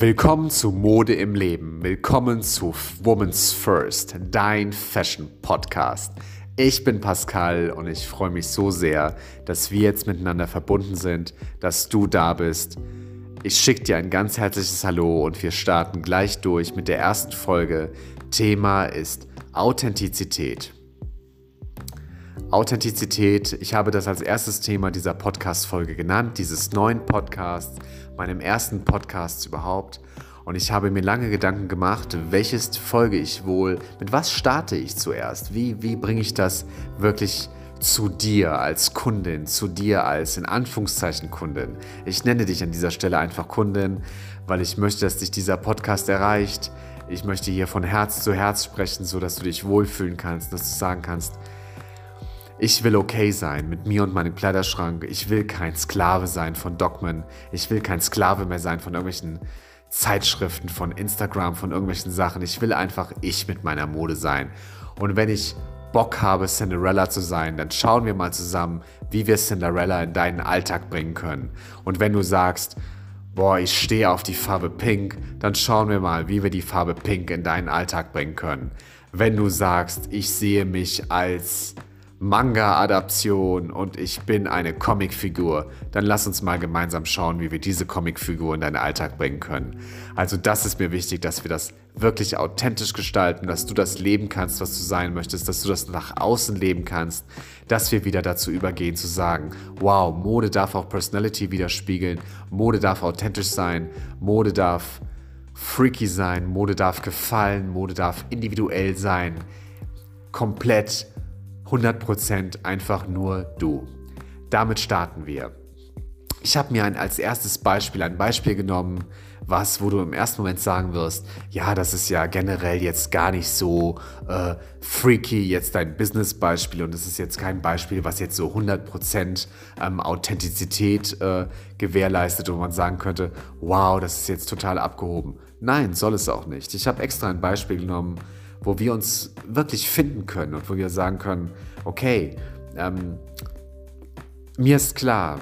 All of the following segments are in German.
Willkommen zu Mode im Leben. Willkommen zu Woman's First, dein Fashion Podcast. Ich bin Pascal und ich freue mich so sehr, dass wir jetzt miteinander verbunden sind, dass du da bist. Ich schicke dir ein ganz herzliches Hallo und wir starten gleich durch mit der ersten Folge. Thema ist Authentizität. Authentizität, ich habe das als erstes Thema dieser Podcast-Folge genannt, dieses neuen Podcasts, meinem ersten Podcast überhaupt. Und ich habe mir lange Gedanken gemacht, welches folge ich wohl, mit was starte ich zuerst, wie, wie bringe ich das wirklich zu dir als Kundin, zu dir als in Anführungszeichen Kundin. Ich nenne dich an dieser Stelle einfach Kundin, weil ich möchte, dass dich dieser Podcast erreicht. Ich möchte hier von Herz zu Herz sprechen, sodass du dich wohlfühlen kannst, dass du sagen kannst, ich will okay sein mit mir und meinem Kleiderschrank. Ich will kein Sklave sein von Dogmen. Ich will kein Sklave mehr sein von irgendwelchen Zeitschriften, von Instagram, von irgendwelchen Sachen. Ich will einfach ich mit meiner Mode sein. Und wenn ich Bock habe, Cinderella zu sein, dann schauen wir mal zusammen, wie wir Cinderella in deinen Alltag bringen können. Und wenn du sagst, boah, ich stehe auf die Farbe Pink, dann schauen wir mal, wie wir die Farbe Pink in deinen Alltag bringen können. Wenn du sagst, ich sehe mich als Manga-Adaption und ich bin eine Comicfigur, dann lass uns mal gemeinsam schauen, wie wir diese Comicfigur in deinen Alltag bringen können. Also das ist mir wichtig, dass wir das wirklich authentisch gestalten, dass du das leben kannst, was du sein möchtest, dass du das nach außen leben kannst, dass wir wieder dazu übergehen zu sagen, wow, Mode darf auch Personality widerspiegeln, Mode darf authentisch sein, Mode darf freaky sein, Mode darf gefallen, Mode darf individuell sein, komplett 100% einfach nur du. Damit starten wir. Ich habe mir ein, als erstes Beispiel ein Beispiel genommen, was, wo du im ersten Moment sagen wirst, ja, das ist ja generell jetzt gar nicht so äh, freaky, jetzt dein Business-Beispiel und es ist jetzt kein Beispiel, was jetzt so 100% ähm, Authentizität äh, gewährleistet, wo man sagen könnte, wow, das ist jetzt total abgehoben. Nein, soll es auch nicht. Ich habe extra ein Beispiel genommen, wo wir uns wirklich finden können und wo wir sagen können, okay, ähm, mir ist klar,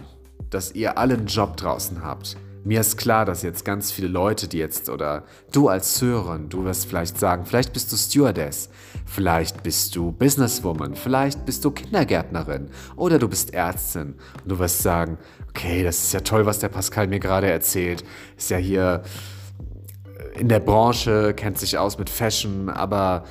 dass ihr alle einen Job draußen habt. Mir ist klar, dass jetzt ganz viele Leute, die jetzt, oder du als Hörerin, du wirst vielleicht sagen, vielleicht bist du Stewardess, vielleicht bist du Businesswoman, vielleicht bist du Kindergärtnerin oder du bist Ärztin. Und du wirst sagen, okay, das ist ja toll, was der Pascal mir gerade erzählt. Ist ja hier in der Branche, kennt sich aus mit Fashion, aber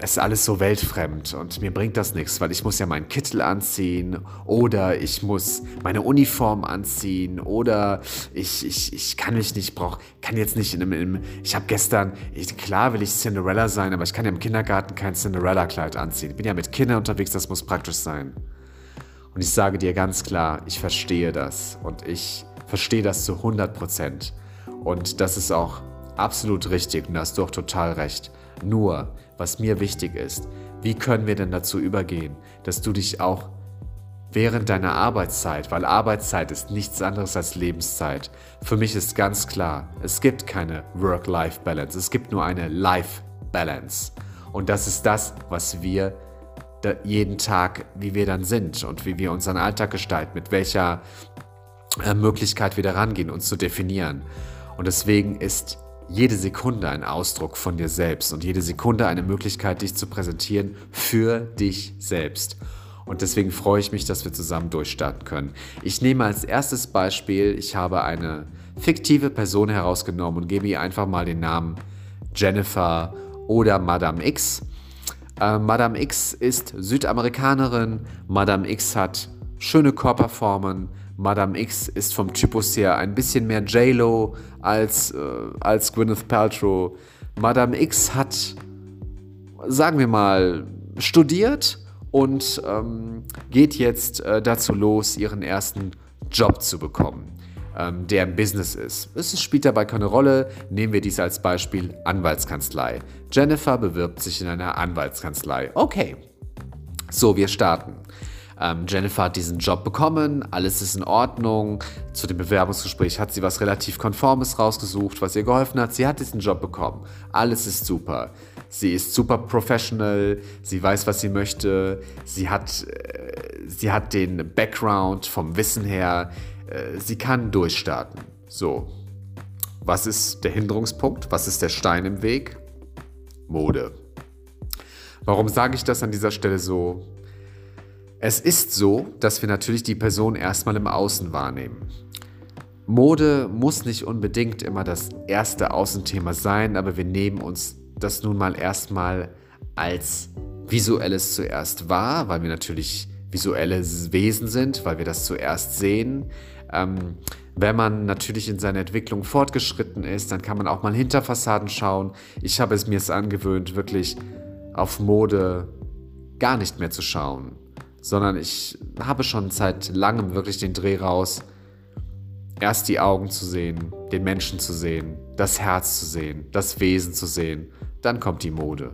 es ist alles so weltfremd und mir bringt das nichts, weil ich muss ja meinen Kittel anziehen oder ich muss meine Uniform anziehen oder ich, ich, ich kann mich nicht, brauch, kann jetzt nicht in einem, ich habe gestern, ich, klar will ich Cinderella sein, aber ich kann ja im Kindergarten kein Cinderella-Kleid anziehen. Ich bin ja mit Kindern unterwegs, das muss praktisch sein. Und ich sage dir ganz klar, ich verstehe das und ich verstehe das zu 100 Prozent. Und das ist auch absolut richtig und hast du auch total recht. Nur, was mir wichtig ist, wie können wir denn dazu übergehen, dass du dich auch während deiner Arbeitszeit, weil Arbeitszeit ist nichts anderes als Lebenszeit. Für mich ist ganz klar, es gibt keine Work-Life-Balance, es gibt nur eine Life-Balance. Und das ist das, was wir jeden Tag, wie wir dann sind und wie wir unseren Alltag gestalten, mit welcher äh, Möglichkeit wir da rangehen, uns zu definieren. Und deswegen ist jede Sekunde ein Ausdruck von dir selbst und jede Sekunde eine Möglichkeit, dich zu präsentieren für dich selbst. Und deswegen freue ich mich, dass wir zusammen durchstarten können. Ich nehme als erstes Beispiel, ich habe eine fiktive Person herausgenommen und gebe ihr einfach mal den Namen Jennifer oder Madame X. Äh, Madame X ist Südamerikanerin. Madame X hat schöne Körperformen, Madame X ist vom Typus her ein bisschen mehr J-Lo als, äh, als Gwyneth Paltrow. Madame X hat, sagen wir mal, studiert und ähm, geht jetzt äh, dazu los, ihren ersten Job zu bekommen, ähm, der im Business ist. Es spielt dabei keine Rolle. Nehmen wir dies als Beispiel Anwaltskanzlei. Jennifer bewirbt sich in einer Anwaltskanzlei. Okay. So, wir starten. Ähm, Jennifer hat diesen Job bekommen, alles ist in Ordnung. Zu dem Bewerbungsgespräch hat sie was relativ Konformes rausgesucht, was ihr geholfen hat. Sie hat diesen Job bekommen. Alles ist super. Sie ist super professional, sie weiß, was sie möchte, sie hat, äh, sie hat den Background vom Wissen her, äh, sie kann durchstarten. So. was ist der Hinderungspunkt? Was ist der Stein im Weg? Mode. Warum sage ich das an dieser Stelle so? Es ist so, dass wir natürlich die Person erstmal im Außen wahrnehmen. Mode muss nicht unbedingt immer das erste Außenthema sein, aber wir nehmen uns das nun mal erstmal als visuelles zuerst wahr, weil wir natürlich visuelle Wesen sind, weil wir das zuerst sehen. Ähm, wenn man natürlich in seiner Entwicklung fortgeschritten ist, dann kann man auch mal hinter Fassaden schauen. Ich habe es mir es angewöhnt, wirklich auf Mode gar nicht mehr zu schauen, sondern ich habe schon seit langem wirklich den Dreh raus, erst die Augen zu sehen, den Menschen zu sehen, das Herz zu sehen, das Wesen zu sehen, dann kommt die Mode.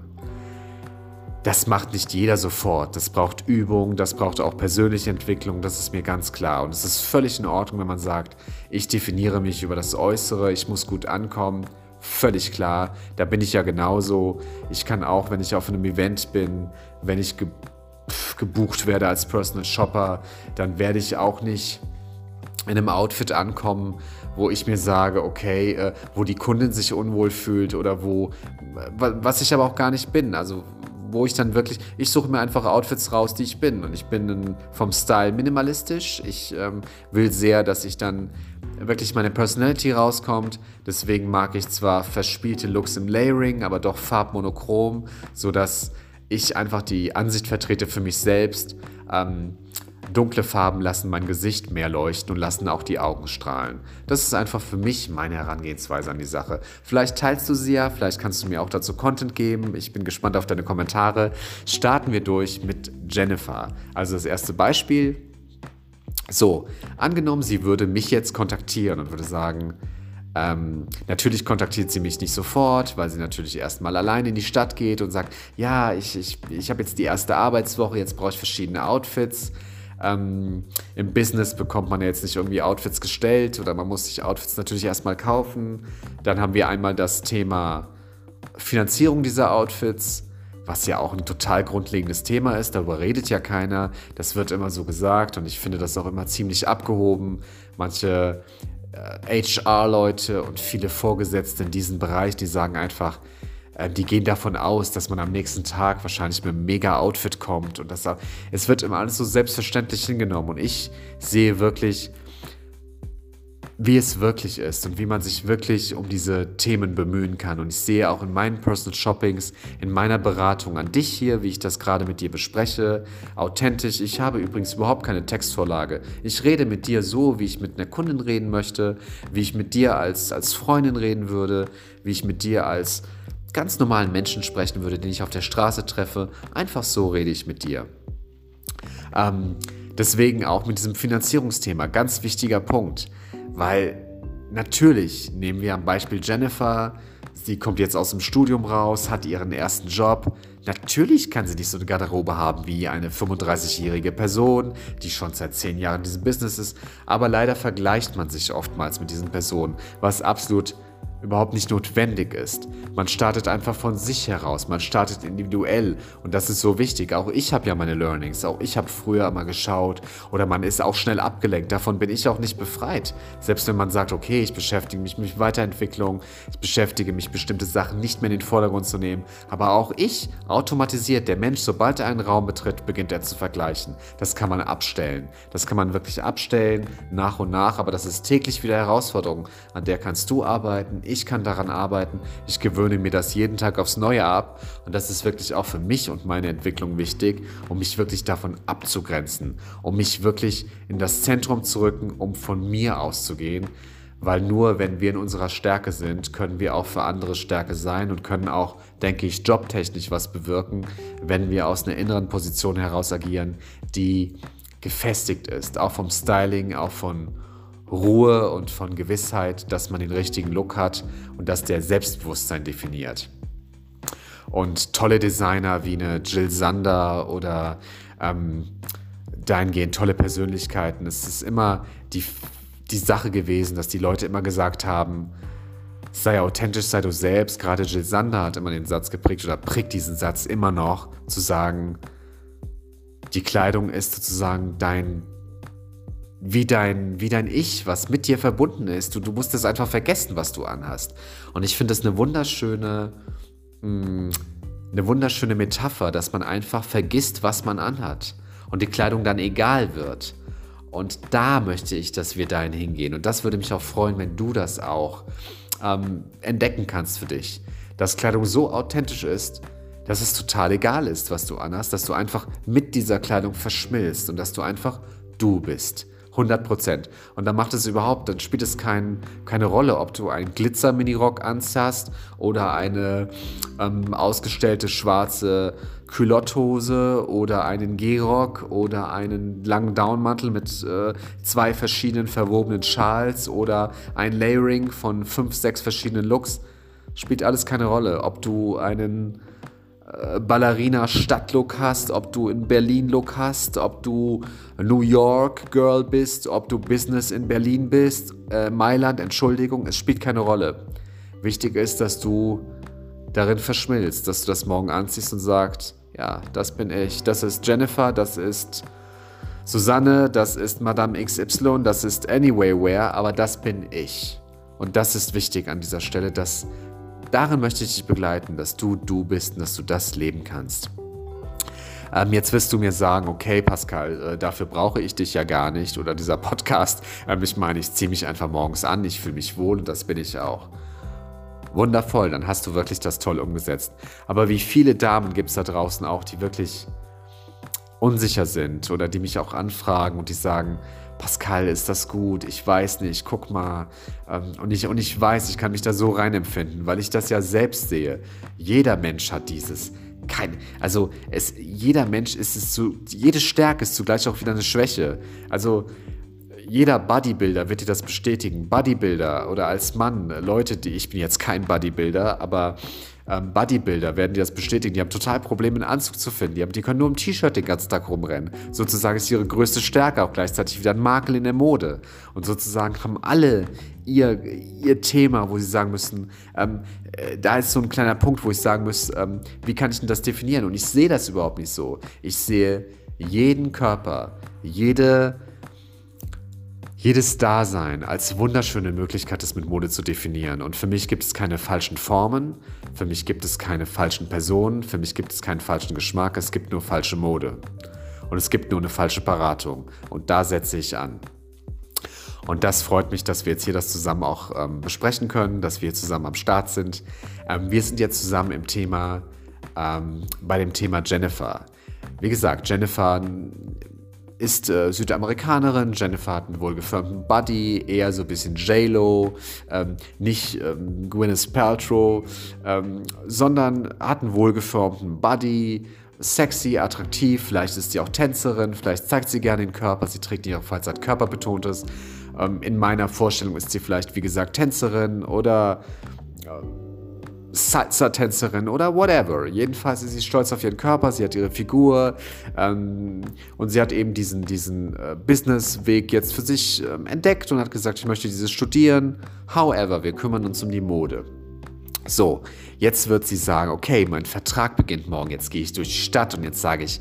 Das macht nicht jeder sofort. Das braucht Übung, das braucht auch persönliche Entwicklung, das ist mir ganz klar. Und es ist völlig in Ordnung, wenn man sagt, ich definiere mich über das Äußere, ich muss gut ankommen. Völlig klar, da bin ich ja genauso. Ich kann auch, wenn ich auf einem Event bin, wenn ich gebucht werde als Personal Shopper, dann werde ich auch nicht in einem Outfit ankommen, wo ich mir sage, okay, äh, wo die Kundin sich unwohl fühlt oder wo, was ich aber auch gar nicht bin. Also wo ich dann wirklich, ich suche mir einfach Outfits raus, die ich bin. Und ich bin vom Style minimalistisch. Ich ähm, will sehr, dass ich dann wirklich meine Personality rauskommt. Deswegen mag ich zwar verspielte Looks im Layering, aber doch farbmonochrom, sodass ich einfach die Ansicht vertrete für mich selbst. Ähm, Dunkle Farben lassen mein Gesicht mehr leuchten und lassen auch die Augen strahlen. Das ist einfach für mich meine Herangehensweise an die Sache. Vielleicht teilst du sie ja, vielleicht kannst du mir auch dazu Content geben. Ich bin gespannt auf deine Kommentare. Starten wir durch mit Jennifer. Also das erste Beispiel. So, angenommen, sie würde mich jetzt kontaktieren und würde sagen, ähm, natürlich kontaktiert sie mich nicht sofort, weil sie natürlich erstmal allein in die Stadt geht und sagt, ja, ich, ich, ich habe jetzt die erste Arbeitswoche, jetzt brauche ich verschiedene Outfits. Ähm, Im Business bekommt man ja jetzt nicht irgendwie Outfits gestellt oder man muss sich Outfits natürlich erstmal kaufen. Dann haben wir einmal das Thema Finanzierung dieser Outfits, was ja auch ein total grundlegendes Thema ist. Darüber redet ja keiner. Das wird immer so gesagt und ich finde das auch immer ziemlich abgehoben. Manche HR-Leute und viele Vorgesetzte in diesem Bereich, die sagen einfach, äh, die gehen davon aus, dass man am nächsten Tag wahrscheinlich mit einem mega Outfit kommt und das, es wird immer alles so selbstverständlich hingenommen und ich sehe wirklich, wie es wirklich ist und wie man sich wirklich um diese Themen bemühen kann. Und ich sehe auch in meinen Personal Shoppings, in meiner Beratung an dich hier, wie ich das gerade mit dir bespreche, authentisch. Ich habe übrigens überhaupt keine Textvorlage. Ich rede mit dir so, wie ich mit einer Kundin reden möchte, wie ich mit dir als, als Freundin reden würde, wie ich mit dir als ganz normalen Menschen sprechen würde, den ich auf der Straße treffe. Einfach so rede ich mit dir. Ähm, deswegen auch mit diesem Finanzierungsthema, ganz wichtiger Punkt, weil natürlich nehmen wir am Beispiel Jennifer, sie kommt jetzt aus dem Studium raus, hat ihren ersten Job. Natürlich kann sie nicht so eine Garderobe haben wie eine 35-jährige Person, die schon seit 10 Jahren in diesem Business ist, aber leider vergleicht man sich oftmals mit diesen Personen, was absolut überhaupt nicht notwendig ist. Man startet einfach von sich heraus, man startet individuell und das ist so wichtig. Auch ich habe ja meine Learnings, auch ich habe früher mal geschaut oder man ist auch schnell abgelenkt. Davon bin ich auch nicht befreit. Selbst wenn man sagt, okay, ich beschäftige mich mit Weiterentwicklung, ich beschäftige mich bestimmte Sachen nicht mehr in den Vordergrund zu nehmen, aber auch ich automatisiert, der Mensch, sobald er einen Raum betritt, beginnt er zu vergleichen. Das kann man abstellen. Das kann man wirklich abstellen, nach und nach, aber das ist täglich wieder Herausforderung, an der kannst du arbeiten, ich kann daran arbeiten, ich gewöhne mir das jeden Tag aufs Neue ab. Und das ist wirklich auch für mich und meine Entwicklung wichtig, um mich wirklich davon abzugrenzen, um mich wirklich in das Zentrum zu rücken, um von mir auszugehen, weil nur wenn wir in unserer Stärke sind, können wir auch für andere Stärke sein und können auch, denke ich, jobtechnisch was bewirken, wenn wir aus einer inneren Position heraus agieren, die gefestigt ist, auch vom Styling, auch von Ruhe und von Gewissheit, dass man den richtigen Look hat und dass der Selbstbewusstsein definiert. Und tolle Designer wie eine Jill Sander oder ähm, dahingehend tolle Persönlichkeiten. Es ist immer die, die Sache gewesen, dass die Leute immer gesagt haben, sei authentisch, sei du selbst. Gerade Jill Sander hat immer den Satz geprägt oder prägt diesen Satz immer noch, zu sagen, die Kleidung ist sozusagen dein wie dein, wie dein Ich, was mit dir verbunden ist. Du, du musst es einfach vergessen, was du anhast. Und ich finde es eine wunderschöne, mh, mm, eine wunderschöne Metapher, dass man einfach vergisst, was man anhat und die Kleidung dann egal wird. Und da möchte ich, dass wir dahin hingehen. Und das würde mich auch freuen, wenn du das auch ähm, entdecken kannst für dich. Dass Kleidung so authentisch ist, dass es total egal ist, was du anhast, dass du einfach mit dieser Kleidung verschmilzt und dass du einfach du bist. 100 Prozent. Und dann macht es überhaupt, dann spielt es kein, keine Rolle, ob du einen Glitzer-Minirock anhast oder eine ähm, ausgestellte schwarze Culotthose oder einen G-Rock oder einen langen Downmantel mit äh, zwei verschiedenen verwobenen Schals oder ein Layering von fünf, sechs verschiedenen Looks. Spielt alles keine Rolle, ob du einen Ballerina-Stadtlook hast, ob du in Berlin-Look hast, ob du New York-Girl bist, ob du Business in Berlin bist, äh, Mailand, Entschuldigung, es spielt keine Rolle. Wichtig ist, dass du darin verschmilzt, dass du das morgen anziehst und sagst, ja, das bin ich, das ist Jennifer, das ist Susanne, das ist Madame XY, das ist Anyway Wear, aber das bin ich. Und das ist wichtig an dieser Stelle, dass darin möchte ich dich begleiten, dass du du bist und dass du das leben kannst. Ähm, jetzt wirst du mir sagen, okay, Pascal, äh, dafür brauche ich dich ja gar nicht oder dieser Podcast. Ähm, ich meine, ich ziehe mich einfach morgens an, ich fühle mich wohl und das bin ich auch. Wundervoll, dann hast du wirklich das toll umgesetzt. Aber wie viele Damen gibt es da draußen auch, die wirklich unsicher sind oder die mich auch anfragen und die sagen, Pascal, ist das gut? Ich weiß nicht, guck mal. Ähm, und, ich, und ich weiß, ich kann mich da so reinempfinden, weil ich das ja selbst sehe. Jeder Mensch hat dieses. Kein, also es, jeder Mensch ist es zu, jede Stärke ist zugleich auch wieder eine Schwäche. Also jeder Bodybuilder wird dir das bestätigen. Bodybuilder oder als Mann, Leute, die, ich bin jetzt kein Bodybuilder, aber ähm, Bodybuilder werden dir das bestätigen. Die haben total Probleme, einen Anzug zu finden. Die, haben, die können nur im T-Shirt den ganzen Tag rumrennen. Sozusagen ist ihre größte Stärke auch gleichzeitig wieder ein Makel in der Mode. Und sozusagen haben alle ihr, ihr Thema, wo sie sagen müssen, ähm, äh, da ist so ein kleiner Punkt, wo ich sagen muss, ähm, wie kann ich denn das definieren? Und ich sehe das überhaupt nicht so. Ich sehe jeden Körper, jede jedes Dasein als wunderschöne Möglichkeit, es mit Mode zu definieren. Und für mich gibt es keine falschen Formen, für mich gibt es keine falschen Personen, für mich gibt es keinen falschen Geschmack, es gibt nur falsche Mode. Und es gibt nur eine falsche Beratung. Und da setze ich an. Und das freut mich, dass wir jetzt hier das zusammen auch ähm, besprechen können, dass wir zusammen am Start sind. Ähm, wir sind jetzt zusammen im Thema, ähm, bei dem Thema Jennifer. Wie gesagt, Jennifer ist äh, Südamerikanerin. Jennifer hat einen wohlgeformten Buddy, eher so ein bisschen J-Lo, ähm, nicht ähm, Gwyneth Paltrow, ähm, sondern hat einen wohlgeformten Buddy, sexy, attraktiv. Vielleicht ist sie auch Tänzerin, vielleicht zeigt sie gerne den Körper. Sie trägt nicht auch Freizeit körperbetontes. Ähm, in meiner Vorstellung ist sie vielleicht, wie gesagt, Tänzerin oder Salsa-Tänzerin oder whatever. Jedenfalls ist sie stolz auf ihren Körper, sie hat ihre Figur ähm, und sie hat eben diesen, diesen äh, Business-Weg jetzt für sich ähm, entdeckt und hat gesagt, ich möchte dieses studieren. However, wir kümmern uns um die Mode. So, jetzt wird sie sagen, okay, mein Vertrag beginnt morgen, jetzt gehe ich durch die Stadt und jetzt sage ich,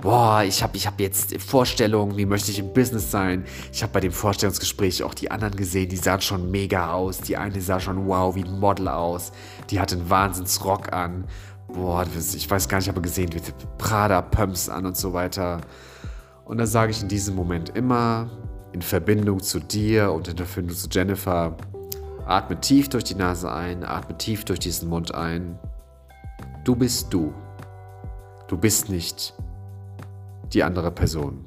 boah, ich habe ich hab jetzt Vorstellungen, wie möchte ich im Business sein. Ich habe bei dem Vorstellungsgespräch auch die anderen gesehen, die sahen schon mega aus. Die eine sah schon wow wie ein Model aus. Die hatte einen Wahnsinnsrock an. Boah, ich weiß gar nicht, ich habe gesehen, wie Prada-Pumps an und so weiter. Und da sage ich in diesem Moment immer, in Verbindung zu dir und in Verbindung zu Jennifer, atme tief durch die Nase ein, atme tief durch diesen Mund ein. Du bist du. Du bist nicht die andere Person.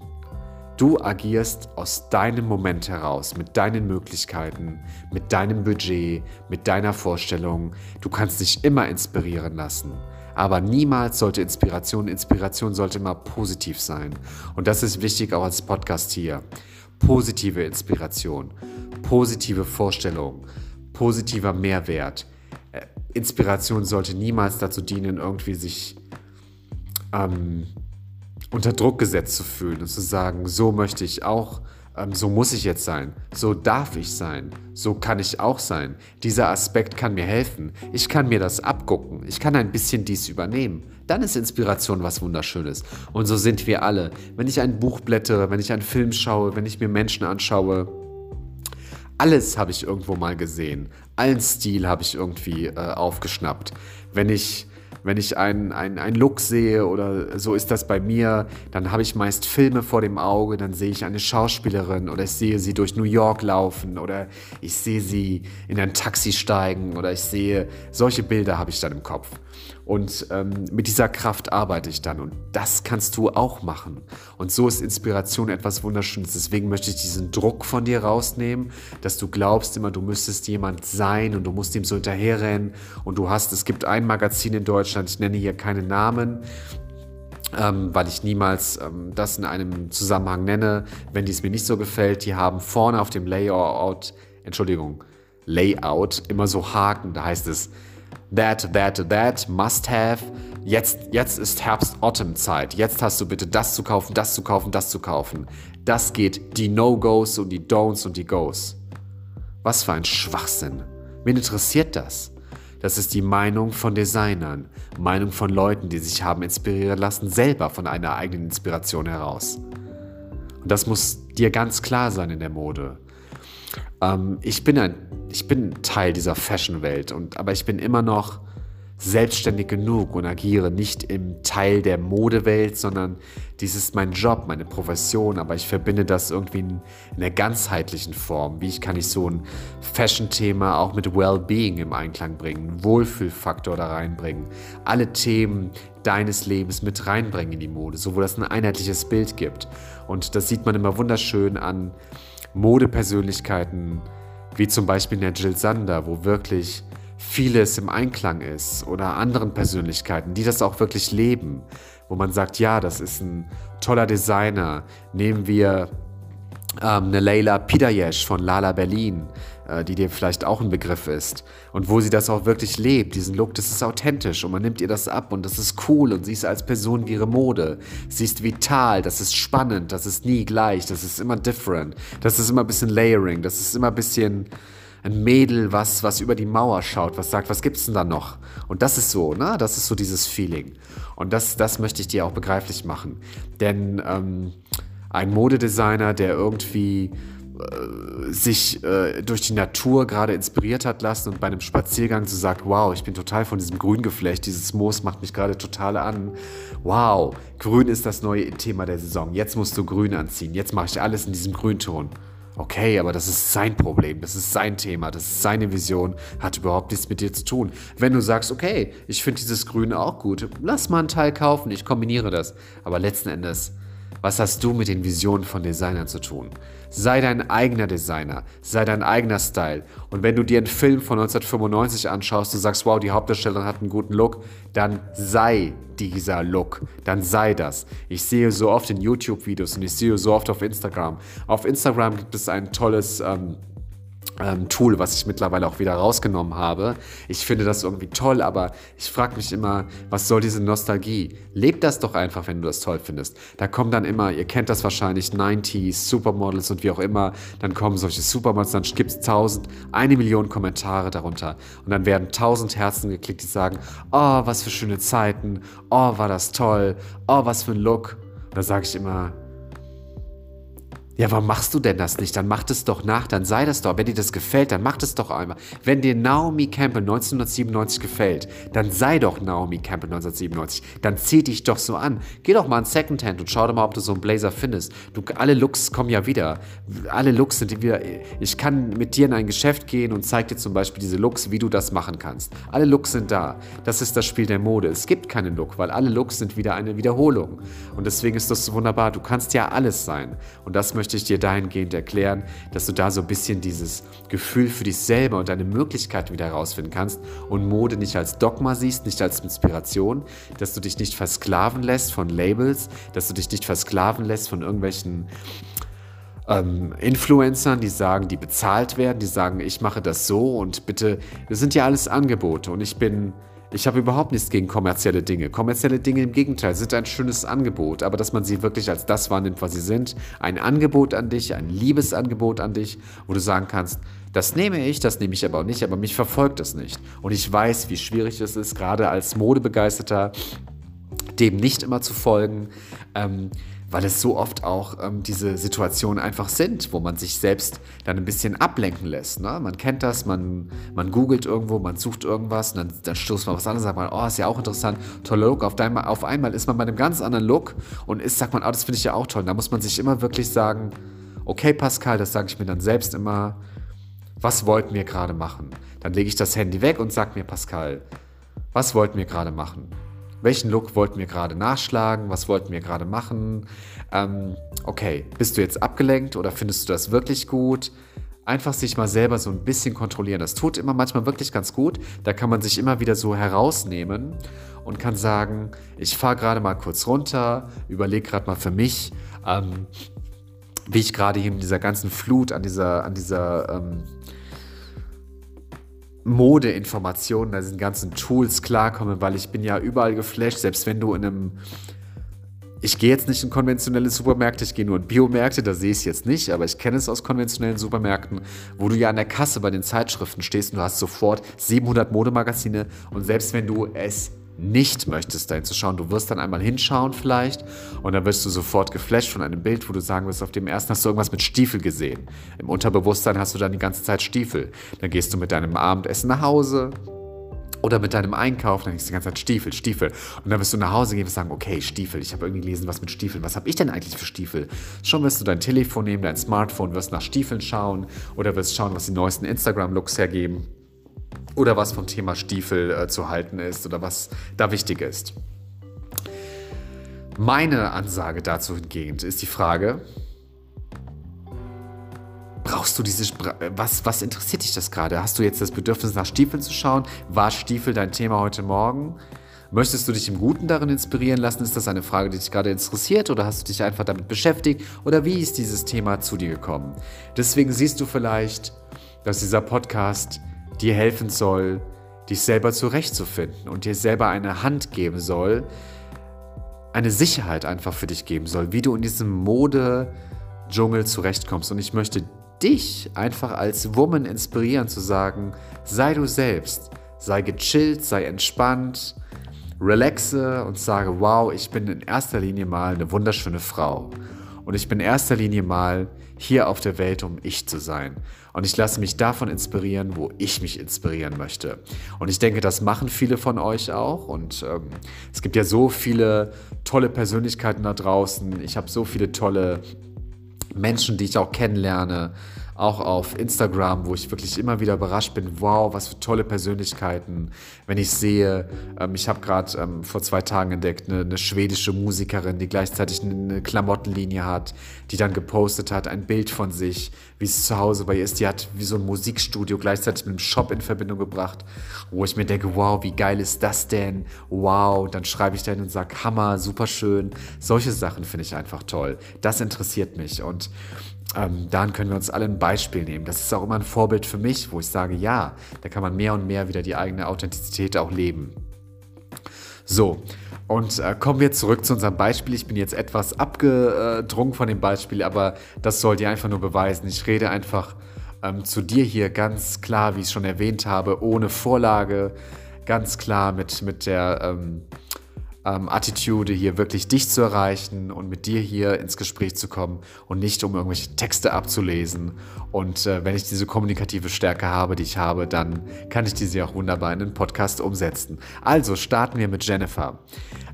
Du agierst aus deinem Moment heraus, mit deinen Möglichkeiten, mit deinem Budget, mit deiner Vorstellung. Du kannst dich immer inspirieren lassen. Aber niemals sollte Inspiration, Inspiration sollte immer positiv sein. Und das ist wichtig auch als Podcast hier. Positive Inspiration, positive Vorstellung, positiver Mehrwert. Äh, Inspiration sollte niemals dazu dienen, irgendwie sich ähm, unter Druck gesetzt zu fühlen und zu sagen, so möchte ich auch ähm, so muss ich jetzt sein, so darf ich sein, so kann ich auch sein. Dieser Aspekt kann mir helfen. Ich kann mir das abgucken. Ich kann ein bisschen dies übernehmen. Dann ist Inspiration was Wunderschönes. Und so sind wir alle. Wenn ich ein Buch blättere, wenn ich einen Film schaue, wenn ich mir Menschen anschaue, alles habe ich irgendwo mal gesehen. Allen Stil habe ich irgendwie äh, aufgeschnappt. Wenn ich wenn ich einen ein Look sehe oder so ist das bei mir, dann habe ich meist Filme vor dem Auge, dann sehe ich eine Schauspielerin oder ich sehe sie durch New York laufen oder ich sehe sie in ein Taxi steigen oder ich sehe, solche Bilder habe ich dann im Kopf. Und ähm, mit dieser Kraft arbeite ich dann. Und das kannst du auch machen. Und so ist Inspiration etwas Wunderschönes. Deswegen möchte ich diesen Druck von dir rausnehmen, dass du glaubst immer, du müsstest jemand sein und du musst ihm so hinterherrennen. Und du hast, es gibt ein Magazin in Deutschland, ich nenne hier keine Namen, ähm, weil ich niemals ähm, das in einem Zusammenhang nenne, wenn dies mir nicht so gefällt. Die haben vorne auf dem Layout, Entschuldigung, Layout immer so Haken. Da heißt es, that, that, that, must have. Jetzt, jetzt ist Herbst-Autumn-Zeit. Jetzt hast du bitte das zu kaufen, das zu kaufen, das zu kaufen. Das geht die No-Gos und die Don'ts und die Goes. Was für ein Schwachsinn. Wen interessiert das? Das ist die Meinung von Designern, Meinung von Leuten, die sich haben inspirieren lassen, selber von einer eigenen Inspiration heraus. Und das muss dir ganz klar sein in der Mode. Ähm, ich, bin ein, ich bin Teil dieser Fashion-Welt, aber ich bin immer noch selbstständig genug und agiere nicht im Teil der Modewelt, sondern dies ist mein Job, meine Profession, aber ich verbinde das irgendwie in, in einer ganzheitlichen Form. Wie kann ich so ein Fashion-Thema auch mit Well-Being im Einklang bringen, Wohlfühlfaktor da reinbringen, alle Themen deines Lebens mit reinbringen in die Mode, so wo das ein einheitliches Bild gibt. Und das sieht man immer wunderschön an Modepersönlichkeiten, wie zum Beispiel der Jill Sander, wo wirklich vieles im Einklang ist, oder anderen Persönlichkeiten, die das auch wirklich leben, wo man sagt, ja, das ist ein toller Designer. Nehmen wir ähm, eine Leila Pidayesh von Lala Berlin, die dir vielleicht auch ein Begriff ist. Und wo sie das auch wirklich lebt, diesen Look, das ist authentisch und man nimmt ihr das ab und das ist cool und sie ist als Person wie ihre Mode. Sie ist vital, das ist spannend, das ist nie gleich, das ist immer different, das ist immer ein bisschen Layering, das ist immer ein bisschen ein Mädel, was, was über die Mauer schaut, was sagt, was gibt's denn da noch? Und das ist so, ne? Das ist so dieses Feeling. Und das, das möchte ich dir auch begreiflich machen. Denn ähm, ein Modedesigner, der irgendwie äh, sich äh, durch die Natur gerade inspiriert hat lassen und bei einem Spaziergang so sagt, wow, ich bin total von diesem Grüngeflecht, dieses Moos macht mich gerade total an. Wow, grün ist das neue Thema der Saison. Jetzt musst du grün anziehen. Jetzt mache ich alles in diesem Grünton. Okay, aber das ist sein Problem, das ist sein Thema, das ist seine Vision, hat überhaupt nichts mit dir zu tun. Wenn du sagst, okay, ich finde dieses Grün auch gut, lass mal einen Teil kaufen, ich kombiniere das. Aber letzten Endes was hast du mit den Visionen von Designern zu tun? Sei dein eigener Designer, sei dein eigener Style. Und wenn du dir einen Film von 1995 anschaust und sagst, wow, die Hauptdarstellerin hat einen guten Look, dann sei dieser Look, dann sei das. Ich sehe so oft in YouTube-Videos und ich sehe so oft auf Instagram. Auf Instagram gibt es ein tolles... Ähm, ähm, Tool, was ich mittlerweile auch wieder rausgenommen habe. Ich finde das irgendwie toll, aber ich frage mich immer, was soll diese Nostalgie? Lebt das doch einfach, wenn du das toll findest. Da kommen dann immer, ihr kennt das wahrscheinlich, 90s, Supermodels und wie auch immer, dann kommen solche Supermodels, dann gibt es tausend, eine Million Kommentare darunter und dann werden tausend Herzen geklickt, die sagen, oh, was für schöne Zeiten, oh, war das toll, oh, was für ein Look. da sage ich immer, ja, warum machst du denn das nicht? Dann mach es doch nach, dann sei das doch. Wenn dir das gefällt, dann mach es doch einmal. Wenn dir Naomi Campbell 1997 gefällt, dann sei doch Naomi Campbell 1997. Dann zieh dich doch so an. Geh doch mal in Secondhand und schau doch mal, ob du so einen Blazer findest. Du, alle Looks kommen ja wieder. Alle Looks sind wieder. Ich kann mit dir in ein Geschäft gehen und zeig dir zum Beispiel diese Looks, wie du das machen kannst. Alle Looks sind da. Das ist das Spiel der Mode. Es gibt keinen Look, weil alle Looks sind wieder eine Wiederholung. Und deswegen ist das so wunderbar. Du kannst ja alles sein. Und das möchte möchte ich dir dahingehend erklären, dass du da so ein bisschen dieses Gefühl für dich selber und deine Möglichkeiten wieder herausfinden kannst und Mode nicht als Dogma siehst, nicht als Inspiration, dass du dich nicht versklaven lässt von Labels, dass du dich nicht versklaven lässt von irgendwelchen ähm, Influencern, die sagen, die bezahlt werden, die sagen, ich mache das so und bitte, das sind ja alles Angebote und ich bin Ich habe überhaupt nichts gegen kommerzielle Dinge. Kommerzielle Dinge im Gegenteil sind ein schönes Angebot, aber dass man sie wirklich als das wahrnimmt, was sie sind. Ein Angebot an dich, ein Liebesangebot an dich, wo du sagen kannst, das nehme ich, das nehme ich aber auch nicht, aber mich verfolgt das nicht. Und ich weiß, wie schwierig es ist, gerade als Modebegeisterter, dem nicht immer zu folgen. Ähm, weil es so oft auch ähm, diese Situationen einfach sind, wo man sich selbst dann ein bisschen ablenken lässt. Ne? Man kennt das, man, man googelt irgendwo, man sucht irgendwas und dann, dann stoßt man was an und sagt man, oh, ist ja auch interessant, toller Look. Auf, dein, auf einmal ist man bei einem ganz anderen Look und ist, sagt man, oh, das finde ich ja auch toll. Und da muss man sich immer wirklich sagen, okay, Pascal, das sage ich mir dann selbst immer, was wollten wir gerade machen? Dann lege ich das Handy weg und sage mir, Pascal, was wollten wir gerade machen? Welchen Look wollten wir gerade nachschlagen? Was wollten wir gerade machen? Ähm, okay, bist du jetzt abgelenkt oder findest du das wirklich gut? Einfach sich mal selber so ein bisschen kontrollieren. Das tut immer manchmal wirklich ganz gut. Da kann man sich immer wieder so herausnehmen und kann sagen, ich fahre gerade mal kurz runter, überlege gerade mal für mich, ähm, wie ich gerade hier in dieser ganzen Flut, an dieser, an dieser ähm, Modeinformationen, diesen ganzen Tools klarkomme, weil ich bin ja überall geflasht, selbst wenn du in einem ich gehe jetzt nicht in konventionelle Supermärkte, ich gehe nur in Biomärkte, da sehe ich es jetzt nicht, aber ich kenne es aus konventionellen Supermärkten, wo du ja an der Kasse bei den Zeitschriften stehst und du hast sofort 700 Modemagazine und selbst wenn du es nicht möchtest, dahin zu schauen. Du wirst dann einmal hinschauen vielleicht und dann wirst du sofort geflasht von einem Bild, wo du sagen wirst, auf dem ersten hast du irgendwas mit Stiefel gesehen. Im Unterbewusstsein hast du dann die ganze Zeit Stiefel. Dann gehst du mit deinem Abendessen nach Hause oder mit deinem Einkauf, dann denkst du die ganze Zeit Stiefel, Stiefel. Und dann wirst du nach Hause gehen und sagen, okay, Stiefel, ich habe irgendwie gelesen, was mit Stiefeln. Was habe ich denn eigentlich für Stiefel? Schon wirst du dein Telefon nehmen, dein Smartphone, wirst nach Stiefeln schauen oder wirst schauen, was die neuesten Instagram-Looks hergeben oder was vom Thema Stiefel äh, zu halten ist oder was da wichtig ist. Meine Ansage dazu hingegen ist die Frage, brauchst du diese, was, was interessiert dich das gerade? Hast du jetzt das Bedürfnis nach Stiefeln zu schauen? War Stiefel dein Thema heute Morgen? Möchtest du dich im Guten darin inspirieren lassen? Ist das eine Frage, die dich gerade interessiert oder hast du dich einfach damit beschäftigt? Oder wie ist dieses Thema zu dir gekommen? Deswegen siehst du vielleicht, dass dieser Podcast dir helfen soll, dich selber zurechtzufinden und dir selber eine Hand geben soll, eine Sicherheit einfach für dich geben soll, wie du in diesem Mode-Dschungel zurechtkommst. Und ich möchte dich einfach als Woman inspirieren zu sagen, sei du selbst, sei gechillt, sei entspannt, relaxe und sage, wow, ich bin in erster Linie mal eine wunderschöne Frau. Und ich bin in erster Linie mal hier auf der Welt, um ich zu sein. Und ich lasse mich davon inspirieren, wo ich mich inspirieren möchte. Und ich denke, das machen viele von euch auch. Und ähm, es gibt ja so viele tolle Persönlichkeiten da draußen. Ich habe so viele tolle Menschen, die ich auch kennenlerne auch auf Instagram, wo ich wirklich immer wieder überrascht bin, wow, was für tolle Persönlichkeiten. Wenn ich sehe, ähm, ich habe gerade ähm, vor zwei Tagen entdeckt, eine, eine, schwedische Musikerin, die gleichzeitig eine Klamottenlinie hat, die dann gepostet hat, ein Bild von sich, wie es zu Hause bei ihr ist. Die hat wie so ein Musikstudio gleichzeitig mit einem Shop in Verbindung gebracht, wo ich mir denke, wow, wie geil ist das denn? Wow, dann schreibe ich dann und sage, Hammer, super schön. Solche Sachen finde ich einfach toll. Das interessiert mich und ähm, daran können wir uns alle ein Beispiel nehmen. Das ist auch immer ein Vorbild für mich, wo ich sage, ja, da kann man mehr und mehr wieder die eigene Authentizität auch leben. So, und äh, kommen wir zurück zu unserem Beispiel. Ich bin jetzt etwas abgedrungen von dem Beispiel, aber das soll dir einfach nur beweisen. Ich rede einfach ähm, zu dir hier ganz klar, wie ich es schon erwähnt habe, ohne Vorlage, ganz klar mit, mit der... Ähm, ähm, Attitude, hier wirklich dich zu erreichen und mit dir hier ins Gespräch zu kommen und nicht um irgendwelche Texte abzulesen. Und äh, wenn ich diese kommunikative Stärke habe, die ich habe, dann kann ich diese auch wunderbar in den Podcast umsetzen. Also starten wir mit Jennifer.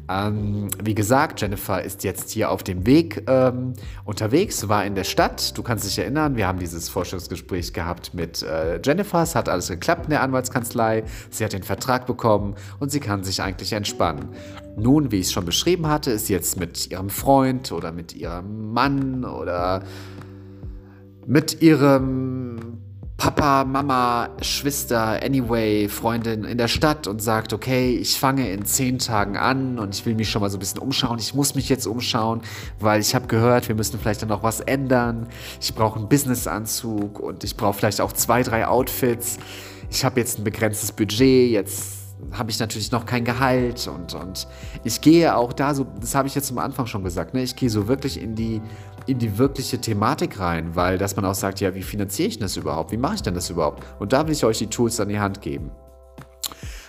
Ähm, wie gesagt, Jennifer ist jetzt hier auf dem Weg ähm, unterwegs, war in der Stadt. Du kannst dich erinnern, wir haben dieses Vorstellungsgespräch gehabt mit äh, Jennifer. Es hat alles geklappt in der Anwaltskanzlei. Sie hat den Vertrag bekommen und sie kann sich eigentlich entspannen. Nun, wie ich es schon beschrieben hatte, ist jetzt mit ihrem Freund oder mit ihrem Mann oder mit ihrem Papa, Mama, Schwester, anyway, Freundin in der Stadt und sagt, okay, ich fange in zehn Tagen an und ich will mich schon mal so ein bisschen umschauen. Ich muss mich jetzt umschauen, weil ich habe gehört, wir müssen vielleicht dann noch was ändern. Ich brauche einen Businessanzug und ich brauche vielleicht auch zwei, drei Outfits. Ich habe jetzt ein begrenztes Budget, jetzt habe ich natürlich noch kein Gehalt und, und ich gehe auch da so, das habe ich jetzt am Anfang schon gesagt, ne, ich gehe so wirklich in die, in die wirkliche Thematik rein, weil dass man auch sagt, ja, wie finanziere ich das überhaupt? Wie mache ich denn das überhaupt? Und da will ich euch die Tools an die Hand geben.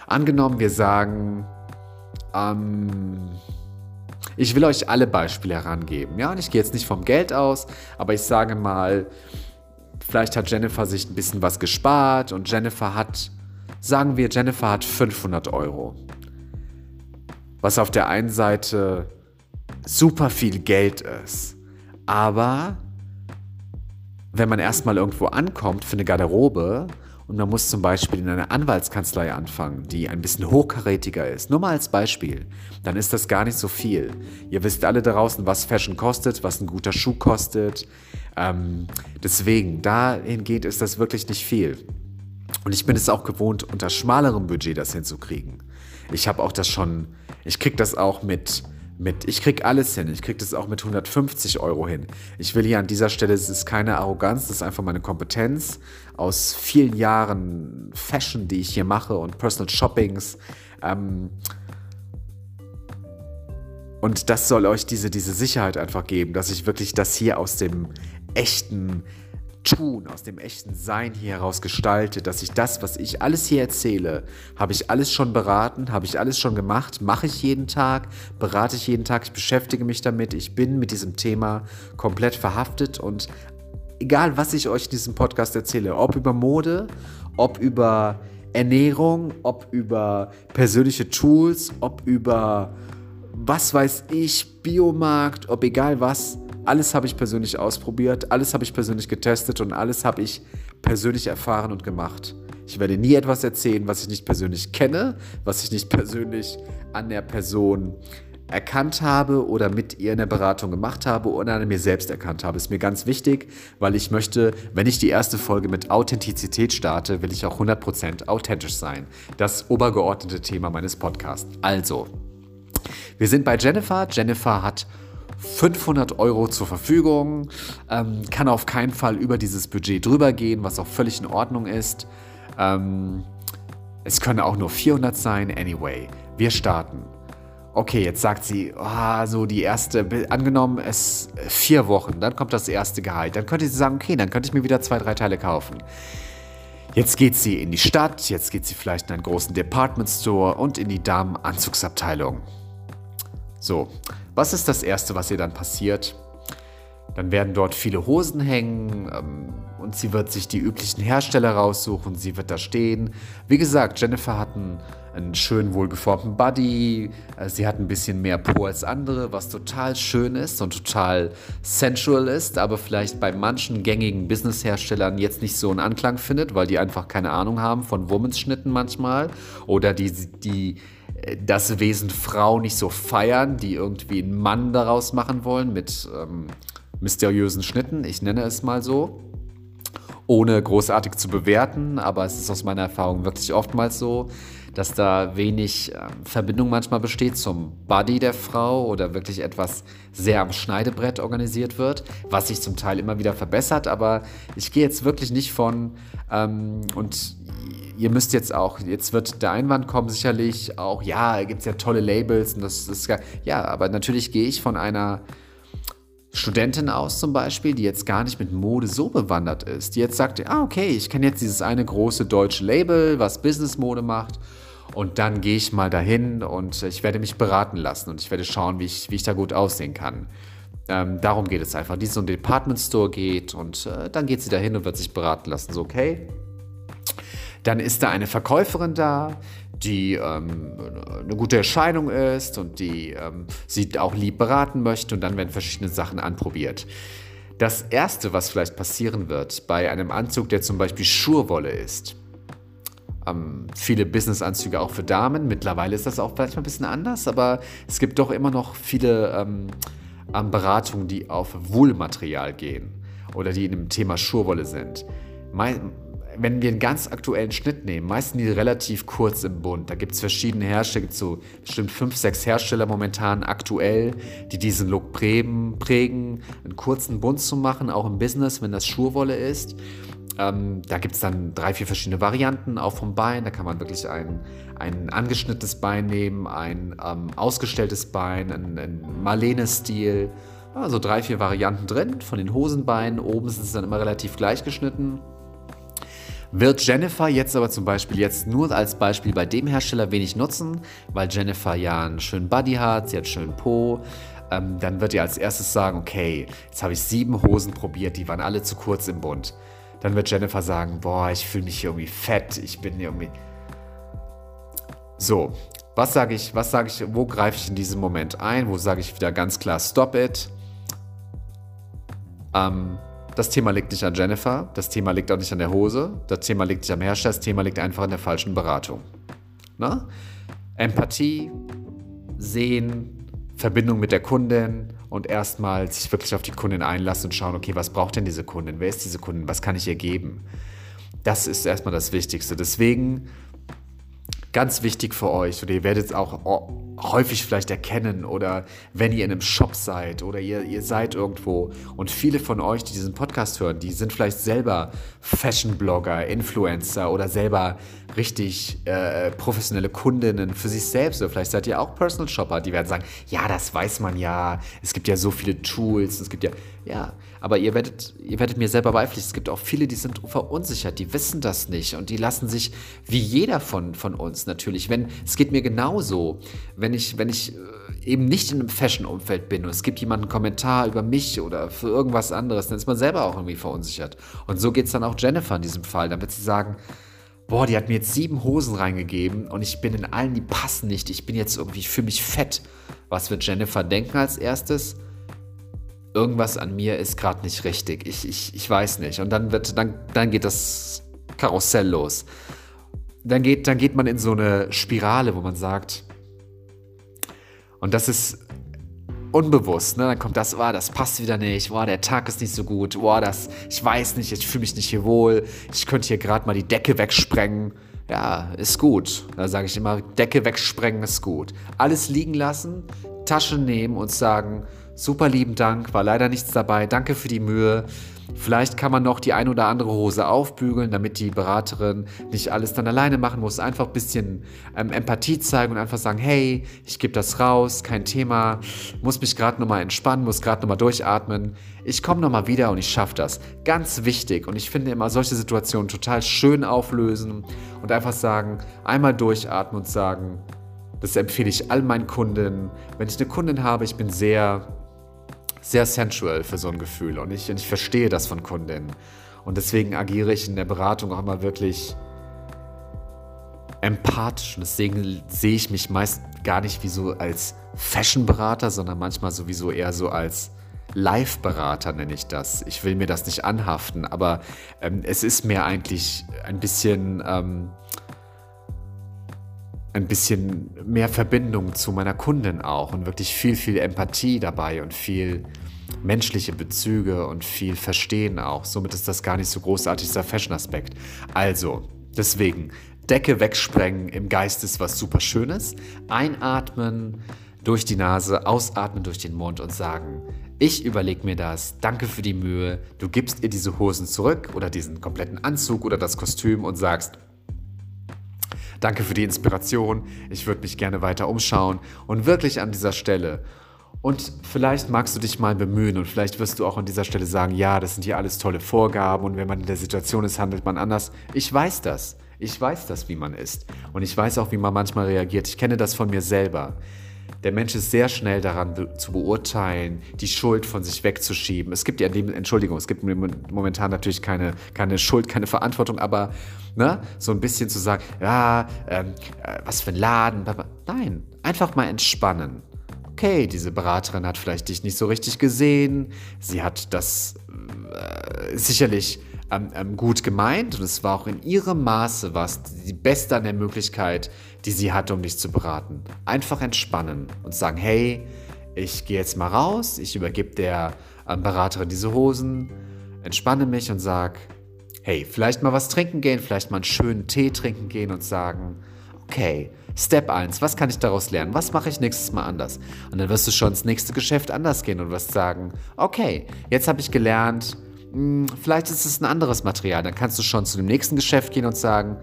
Angenommen, wir sagen, ähm, ich will euch alle Beispiele herangeben. Ja, und ich gehe jetzt nicht vom Geld aus, aber ich sage mal, vielleicht hat Jennifer sich ein bisschen was gespart und Jennifer hat, sagen wir, Jennifer hat 500 Euro. Was auf der einen Seite super viel Geld ist. Aber wenn man erstmal irgendwo ankommt für eine Garderobe und man muss zum Beispiel in einer Anwaltskanzlei anfangen, die ein bisschen hochkarätiger ist, nur mal als Beispiel, dann ist das gar nicht so viel. Ihr wisst alle draußen, was Fashion kostet, was ein guter Schuh kostet. Ähm, deswegen, dahingehend ist das wirklich nicht viel. Und ich bin es auch gewohnt, unter schmalerem Budget das hinzukriegen. Ich habe auch das schon, ich kriege das auch mit mit, ich krieg alles hin, ich krieg das auch mit 150 Euro hin. Ich will hier an dieser Stelle, es ist keine Arroganz, das ist einfach meine Kompetenz aus vielen Jahren Fashion, die ich hier mache und Personal Shoppings. Ähm, und das soll euch diese, diese Sicherheit einfach geben, dass ich wirklich das hier aus dem echten Tun, aus dem echten Sein hier heraus gestalte, dass ich das, was ich alles hier erzähle, habe ich alles schon beraten, habe ich alles schon gemacht, mache ich jeden Tag, berate ich jeden Tag, ich beschäftige mich damit, ich bin mit diesem Thema komplett verhaftet und egal, was ich euch in diesem Podcast erzähle, ob über Mode, ob über Ernährung, ob über persönliche Tools, ob über was weiß ich, Biomarkt, ob egal was, alles habe ich persönlich ausprobiert, alles habe ich persönlich getestet und alles habe ich persönlich erfahren und gemacht. Ich werde nie etwas erzählen, was ich nicht persönlich kenne, was ich nicht persönlich an der Person erkannt habe oder mit ihr in der Beratung gemacht habe oder an mir selbst erkannt habe. Ist mir ganz wichtig, weil ich möchte, wenn ich die erste Folge mit Authentizität starte, will ich auch 100% authentisch sein. Das obergeordnete Thema meines Podcasts. Also, wir sind bei Jennifer. Jennifer hat 500 Euro zur Verfügung, ähm, kann auf keinen Fall über dieses Budget drüber gehen, was auch völlig in Ordnung ist. Ähm, es können auch nur 400 sein, anyway. Wir starten. Okay, jetzt sagt sie, oh, so die erste, angenommen es vier Wochen, dann kommt das erste Gehalt. Dann könnte sie sagen, okay, dann könnte ich mir wieder zwei, drei Teile kaufen. Jetzt geht sie in die Stadt, jetzt geht sie vielleicht in einen großen Department Store und in die Damenanzugsabteilung. So, was ist das Erste, was ihr dann passiert? Dann werden dort viele Hosen hängen ähm, und sie wird sich die üblichen Hersteller raussuchen. Sie wird da stehen. Wie gesagt, Jennifer hat einen, einen schön wohlgeformten Body. Äh, sie hat ein bisschen mehr Po als andere, was total schön ist und total sensual ist, aber vielleicht bei manchen gängigen Business-Herstellern jetzt nicht so einen Anklang findet, weil die einfach keine Ahnung haben von Womensschnitten manchmal oder die, die das Wesen Frau nicht so feiern, die irgendwie einen Mann daraus machen wollen mit ähm, mysteriösen Schnitten, ich nenne es mal so, ohne großartig zu bewerten, aber es ist aus meiner Erfahrung wirklich oftmals so, dass da wenig äh, Verbindung manchmal besteht zum Body der Frau oder wirklich etwas sehr am Schneidebrett organisiert wird, was sich zum Teil immer wieder verbessert, aber ich gehe jetzt wirklich nicht von ähm, und ihr müsst jetzt auch, jetzt wird der Einwand kommen, sicherlich auch, ja, gibt es ja tolle Labels und das ist ja, aber natürlich gehe ich von einer Studentin aus zum Beispiel, die jetzt gar nicht mit Mode so bewandert ist, die jetzt sagt, ah, okay, ich kenne jetzt dieses eine große deutsche Label, was Business-Mode macht und dann gehe ich mal dahin und ich werde mich beraten lassen und ich werde schauen, wie ich, wie ich da gut aussehen kann. Ähm, darum geht es einfach, die so ein Department Store geht und äh, dann geht sie dahin und wird sich beraten lassen. So, okay, dann ist da eine Verkäuferin da, die ähm, eine gute Erscheinung ist und die ähm, sie auch lieb beraten möchte und dann werden verschiedene Sachen anprobiert. Das Erste, was vielleicht passieren wird bei einem Anzug, der zum Beispiel Schurwolle ist, ähm, viele Businessanzüge auch für Damen, mittlerweile ist das auch vielleicht mal ein bisschen anders, aber es gibt doch immer noch viele ähm, Beratungen, die auf Wollmaterial gehen oder die in dem Thema Schurwolle sind. Mein, wenn wir einen ganz aktuellen Schnitt nehmen, meistens die relativ kurz im Bund. Da gibt es verschiedene Hersteller, gibt so bestimmt fünf, sechs Hersteller momentan aktuell, die diesen Look prägen, prägen einen kurzen Bund zu machen, auch im Business, wenn das Schurwolle ist. Ähm, da gibt es dann drei, vier verschiedene Varianten, auch vom Bein. Da kann man wirklich ein, ein angeschnittenes Bein nehmen, ein ähm, ausgestelltes Bein, ein, ein Marlene-Stil. Also drei, vier Varianten drin von den Hosenbeinen. Oben sind es dann immer relativ gleich geschnitten. Wird Jennifer jetzt aber zum Beispiel jetzt nur als Beispiel bei dem Hersteller wenig nutzen, weil Jennifer ja einen schönen Buddy hat, sie hat einen schönen Po, ähm, dann wird ihr als erstes sagen, okay, jetzt habe ich sieben Hosen probiert, die waren alle zu kurz im Bund. Dann wird Jennifer sagen, boah, ich fühle mich hier irgendwie fett, ich bin irgendwie... So, was sage ich, was sage ich, wo greife ich in diesem Moment ein? Wo sage ich wieder ganz klar, stop it? Ähm, das Thema liegt nicht an Jennifer, das Thema liegt auch nicht an der Hose, das Thema liegt nicht am Hersteller, das Thema liegt einfach an der falschen Beratung. Na? Empathie, Sehen, Verbindung mit der Kundin und erstmal sich wirklich auf die Kundin einlassen und schauen, okay, was braucht denn diese Kundin? Wer ist diese Kundin? Was kann ich ihr geben? Das ist erstmal das Wichtigste. Deswegen ganz wichtig für euch. Oder ihr werdet es auch häufig vielleicht erkennen. Oder wenn ihr in einem Shop seid oder ihr, ihr seid irgendwo. Und viele von euch, die diesen Podcast hören, die sind vielleicht selber Fashion-Blogger, Influencer oder selber richtig äh, professionelle Kundinnen für sich selbst. Oder vielleicht seid ihr auch Personal Shopper, die werden sagen, ja, das weiß man ja, es gibt ja so viele Tools, es gibt ja, ja, aber ihr werdet, ihr werdet mir selber beipflichten, es gibt auch viele, die sind verunsichert, die wissen das nicht und die lassen sich, wie jeder von, von uns natürlich, wenn, es geht mir genauso, wenn ich, wenn ich äh, eben nicht in einem Fashion-Umfeld bin und es gibt jemanden einen Kommentar über mich oder für irgendwas anderes, dann ist man selber auch irgendwie verunsichert. Und so geht es dann auch Jennifer in diesem Fall. Dann wird sie sagen, boah, die hat mir jetzt sieben Hosen reingegeben und ich bin in allen, die passen nicht. Ich bin jetzt irgendwie, ich mich fett. Was wird Jennifer denken als erstes? Irgendwas an mir ist gerade nicht richtig. Ich, ich, ich weiß nicht. Und dann wird, dann, dann geht das Karussell los. Dann geht, dann geht man in so eine Spirale, wo man sagt, und das ist unbewusst, ne? Dann kommt das, oh, das passt wieder nicht, oh, der Tag ist nicht so gut, oh, das, ich weiß nicht, ich fühle mich nicht hier wohl, ich könnte hier gerade mal die Decke wegsprengen. Ja, ist gut. Da sage ich immer, Decke wegsprengen ist gut. Alles liegen lassen, Tasche nehmen und sagen, super lieben Dank, war leider nichts dabei, danke für die Mühe. Vielleicht kann man noch die ein oder andere Hose aufbügeln, damit die Beraterin nicht alles dann alleine machen muss. Einfach ein bisschen ähm, Empathie zeigen und einfach sagen, hey, ich gebe das raus, kein Thema, muss mich gerade nochmal entspannen, muss gerade nochmal durchatmen. Ich komme nochmal wieder und ich schaffe das. Ganz wichtig und ich finde immer solche Situationen total schön auflösen und einfach sagen, einmal durchatmen und sagen, das empfehle ich all meinen Kunden. Wenn ich eine Kundin habe, ich bin sehr sehr sensual für so ein Gefühl und ich, und ich verstehe das von Kundinnen. Und deswegen agiere ich in der Beratung auch immer wirklich empathisch und deswegen sehe ich mich meist gar nicht wie so als Fashion-Berater, sondern manchmal sowieso eher so als Live-Berater nenne ich das. Ich will mir das nicht anhaften, aber ähm, es ist mir eigentlich ein bisschen ähm, ein bisschen mehr Verbindung zu meiner Kundin auch und wirklich viel, viel Empathie dabei und viel menschliche Bezüge und viel Verstehen auch. Somit ist das gar nicht so großartig, dieser Fashion-Aspekt. Also, deswegen, Decke wegsprengen im Geist ist was super Schönes. Einatmen durch die Nase, ausatmen durch den Mund und sagen, ich überlege mir das, danke für die Mühe, du gibst ihr diese Hosen zurück oder diesen kompletten Anzug oder das Kostüm und sagst, Danke für die Inspiration. Ich würde mich gerne weiter umschauen. Und wirklich an dieser Stelle. Und vielleicht magst du dich mal bemühen und vielleicht wirst du auch an dieser Stelle sagen, ja, das sind hier alles tolle Vorgaben und wenn man in der Situation ist, handelt man anders. Ich weiß das. Ich weiß das, wie man ist. Und ich weiß auch, wie man manchmal reagiert. Ich kenne das von mir selber. Der Mensch ist sehr schnell daran zu beurteilen, die Schuld von sich wegzuschieben. Es gibt ja, Entschuldigung, es gibt momentan natürlich keine, keine Schuld, keine Verantwortung, aber ne, so ein bisschen zu sagen, ja, ähm, äh, was für ein Laden. Nein, einfach mal entspannen. Okay, diese Beraterin hat vielleicht dich nicht so richtig gesehen. Sie hat das äh, sicherlich ähm, ähm, gut gemeint und es war auch in ihrem Maße was die beste an der Möglichkeit, die sie hatte, um dich zu beraten. Einfach entspannen und sagen, hey, ich gehe jetzt mal raus, ich übergebe der ähm, Beraterin diese Hosen, entspanne mich und sag, hey, vielleicht mal was trinken gehen, vielleicht mal einen schönen Tee trinken gehen und sagen, okay, Step 1, was kann ich daraus lernen? Was mache ich nächstes Mal anders? Und dann wirst du schon ins nächste Geschäft anders gehen und wirst sagen, okay, jetzt habe ich gelernt, hm, vielleicht ist es ein anderes Material. Dann kannst du schon zu dem nächsten Geschäft gehen und sagen,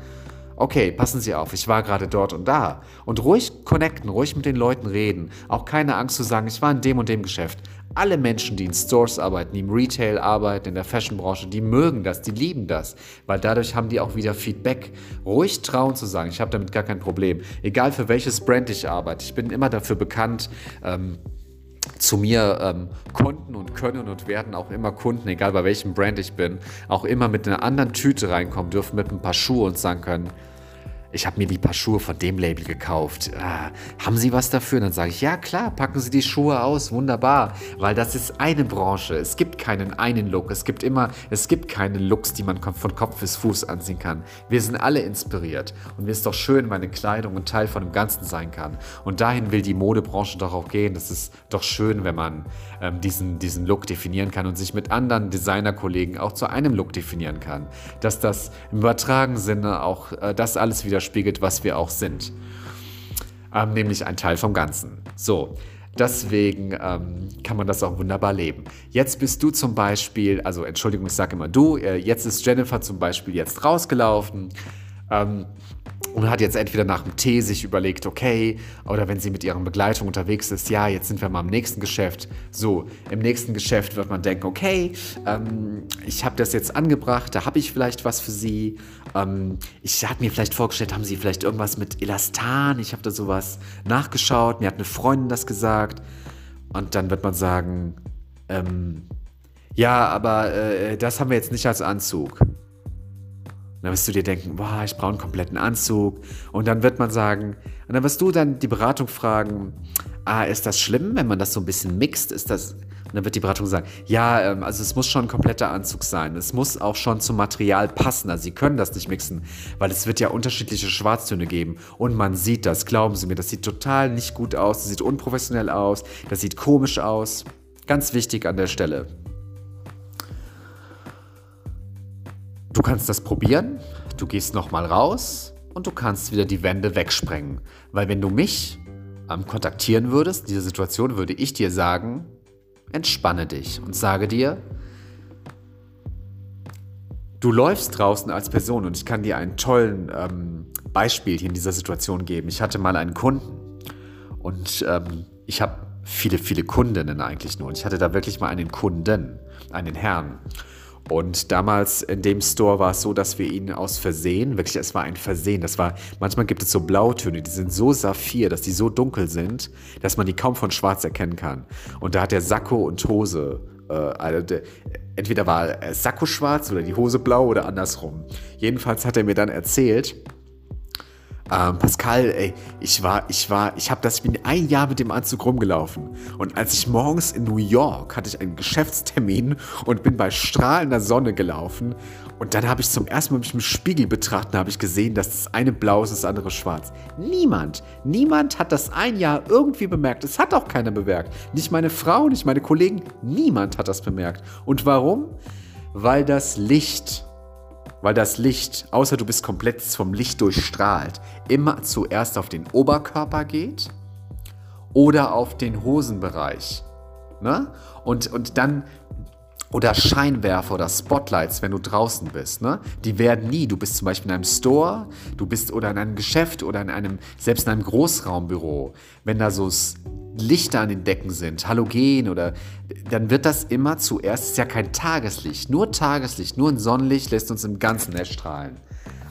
okay, passen Sie auf, ich war gerade dort und da. Und ruhig connecten, ruhig mit den Leuten reden. Auch keine Angst zu sagen, ich war in dem und dem Geschäft. Alle Menschen, die in Stores arbeiten, die im Retail arbeiten, in der Fashionbranche, die mögen das, die lieben das, weil dadurch haben die auch wieder Feedback. Ruhig trauen zu sagen, ich habe damit gar kein Problem. Egal für welches Brand ich arbeite, ich bin immer dafür bekannt, ähm, zu mir ähm, konnten und können und werden auch immer Kunden, egal bei welchem Brand ich bin, auch immer mit einer anderen Tüte reinkommen dürfen, mit ein paar Schuhe und sagen können, ich habe mir die paar Schuhe von dem Label gekauft. Ah, haben Sie was dafür? Und dann sage ich, ja klar, packen Sie die Schuhe aus, wunderbar. Weil das ist eine Branche. Es gibt keinen einen Look. Es gibt immer, es gibt keine Looks, die man von Kopf bis Fuß anziehen kann. Wir sind alle inspiriert. Und mir ist doch schön, meine Kleidung ein Teil von dem Ganzen sein kann. Und dahin will die Modebranche doch auch gehen. Es ist doch schön, wenn man ähm, diesen, diesen Look definieren kann und sich mit anderen Designerkollegen auch zu einem Look definieren kann. Dass das im übertragenen Sinne auch äh, das alles widerspiegelt, was wir auch sind. Ähm, nämlich ein Teil vom Ganzen. So, deswegen ähm, kann man das auch wunderbar leben. Jetzt bist du zum Beispiel, also Entschuldigung, ich sage immer du, äh, jetzt ist Jennifer zum Beispiel jetzt rausgelaufen. Ähm, und hat jetzt entweder nach dem Tee sich überlegt, okay, oder wenn sie mit ihrer Begleitung unterwegs ist, ja, jetzt sind wir mal im nächsten Geschäft. So, im nächsten Geschäft wird man denken, okay, ähm, ich habe das jetzt angebracht, da habe ich vielleicht was für sie. Ähm, ich habe mir vielleicht vorgestellt, haben sie vielleicht irgendwas mit Elastan? Ich habe da sowas nachgeschaut, mir hat eine Freundin das gesagt. Und dann wird man sagen, ähm, ja, aber äh, das haben wir jetzt nicht als Anzug dann wirst du dir denken, boah, ich brauche einen kompletten Anzug. Und dann wird man sagen, und dann wirst du dann die Beratung fragen, ah, ist das schlimm, wenn man das so ein bisschen mixt? Ist das. Und dann wird die Beratung sagen, ja, ähm, also es muss schon ein kompletter Anzug sein. Es muss auch schon zum Material passen. Also sie können das nicht mixen, weil es wird ja unterschiedliche Schwarztöne geben. Und man sieht das, glauben Sie mir, das sieht total nicht gut aus, das sieht unprofessionell aus, das sieht komisch aus. Ganz wichtig an der Stelle. Du kannst das probieren, du gehst nochmal raus und du kannst wieder die Wände wegsprengen. Weil wenn du mich ähm, kontaktieren würdest, in dieser Situation, würde ich dir sagen, entspanne dich und sage dir, du läufst draußen als Person und ich kann dir ein tolles ähm, Beispiel hier in dieser Situation geben. Ich hatte mal einen Kunden und ähm, ich habe viele, viele Kundinnen eigentlich nur und ich hatte da wirklich mal einen Kunden, einen Herrn. Und damals in dem Store war es so, dass wir ihn aus Versehen, wirklich, es war ein Versehen, das war, manchmal gibt es so Blautöne, die sind so saphir, dass die so dunkel sind, dass man die kaum von schwarz erkennen kann. Und da hat der Sakko und Hose, äh, also der, entweder war Sakko schwarz oder die Hose blau oder andersrum. Jedenfalls hat er mir dann erzählt, ähm, Pascal, ey, ich war, ich war, ich habe das, ich bin ein Jahr mit dem Anzug rumgelaufen. Und als ich morgens in New York hatte ich einen Geschäftstermin und bin bei strahlender Sonne gelaufen. Und dann habe ich zum ersten Mal mich im Spiegel betrachtet und habe ich gesehen, dass das eine blau ist, das andere schwarz. Niemand, niemand hat das ein Jahr irgendwie bemerkt. Es hat auch keiner bemerkt. Nicht meine Frau, nicht meine Kollegen, niemand hat das bemerkt. Und warum? Weil das Licht weil das Licht, außer du bist komplett vom Licht durchstrahlt, immer zuerst auf den Oberkörper geht oder auf den Hosenbereich. Ne? Und, und dann, oder Scheinwerfer oder Spotlights, wenn du draußen bist, ne? Die werden nie. Du bist zum Beispiel in einem Store, du bist oder in einem Geschäft oder in einem, selbst in einem Großraumbüro, wenn da so Lichter an den Decken sind, Halogen oder dann wird das immer zuerst, es ist ja kein Tageslicht, nur Tageslicht, nur ein Sonnenlicht lässt uns im ganzen Netz strahlen.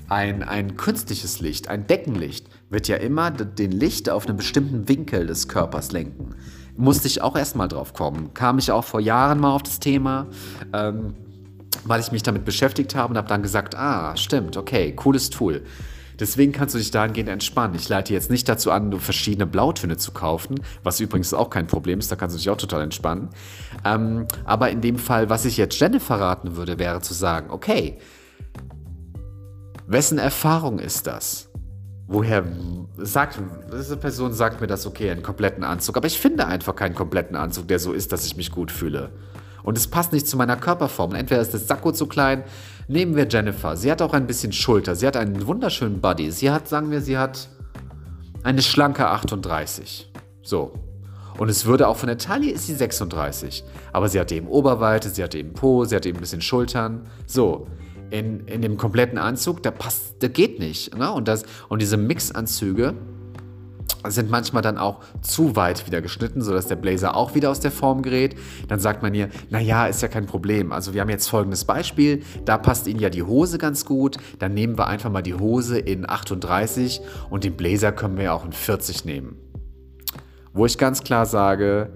Ein, ein künstliches Licht, ein Deckenlicht wird ja immer den Licht auf einen bestimmten Winkel des Körpers lenken. Musste ich auch erstmal drauf kommen. Kam ich auch vor Jahren mal auf das Thema, ähm, weil ich mich damit beschäftigt habe und habe dann gesagt, ah, stimmt, okay, cooles Tool. Deswegen kannst du dich dahingehend entspannen. Ich leite jetzt nicht dazu an, nur verschiedene Blautöne zu kaufen, was übrigens auch kein Problem ist, da kannst du dich auch total entspannen. Ähm, aber in dem Fall, was ich jetzt Jennifer raten würde, wäre zu sagen, okay, wessen Erfahrung ist das? Woher sagt, diese Person sagt mir das, okay, einen kompletten Anzug, aber ich finde einfach keinen kompletten Anzug, der so ist, dass ich mich gut fühle. Und es passt nicht zu meiner Körperform. Entweder ist das Sakko zu klein. Nehmen wir Jennifer. Sie hat auch ein bisschen Schulter. Sie hat einen wunderschönen Body. Sie hat, sagen wir, sie hat eine schlanke 38. So. Und es würde auch von der Taille ist sie 36. Aber sie hat eben Oberweite, sie hat eben Po, sie hat eben ein bisschen Schultern. So, in, in dem kompletten Anzug, da passt, der geht nicht. Ne? Und, das, und diese Mixanzüge, sind manchmal dann auch zu weit wieder geschnitten, sodass der Blazer auch wieder aus der Form gerät. Dann sagt man hier, naja, ist ja kein Problem. Also wir haben jetzt folgendes Beispiel, da passt Ihnen ja die Hose ganz gut, dann nehmen wir einfach mal die Hose in 38 und den Blazer können wir ja auch in 40 nehmen. Wo ich ganz klar sage,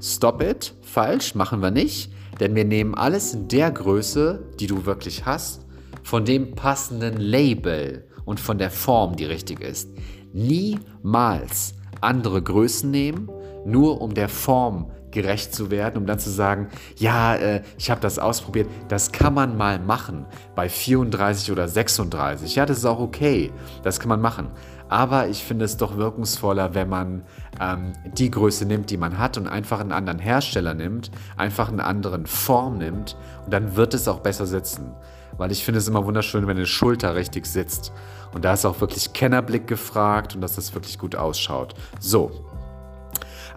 stop it, falsch, machen wir nicht, denn wir nehmen alles in der Größe, die du wirklich hast, von dem passenden Label und von der Form, die richtig ist niemals andere Größen nehmen, nur um der Form gerecht zu werden, um dann zu sagen, ja, äh, ich habe das ausprobiert. Das kann man mal machen bei 34 oder 36. Ja, das ist auch okay. Das kann man machen. Aber ich finde es doch wirkungsvoller, wenn man ähm, die Größe nimmt, die man hat und einfach einen anderen Hersteller nimmt, einfach einen anderen Form nimmt und dann wird es auch besser sitzen. Weil ich finde es immer wunderschön, wenn eine Schulter richtig sitzt. Und da ist auch wirklich Kennerblick gefragt und dass das wirklich gut ausschaut. So.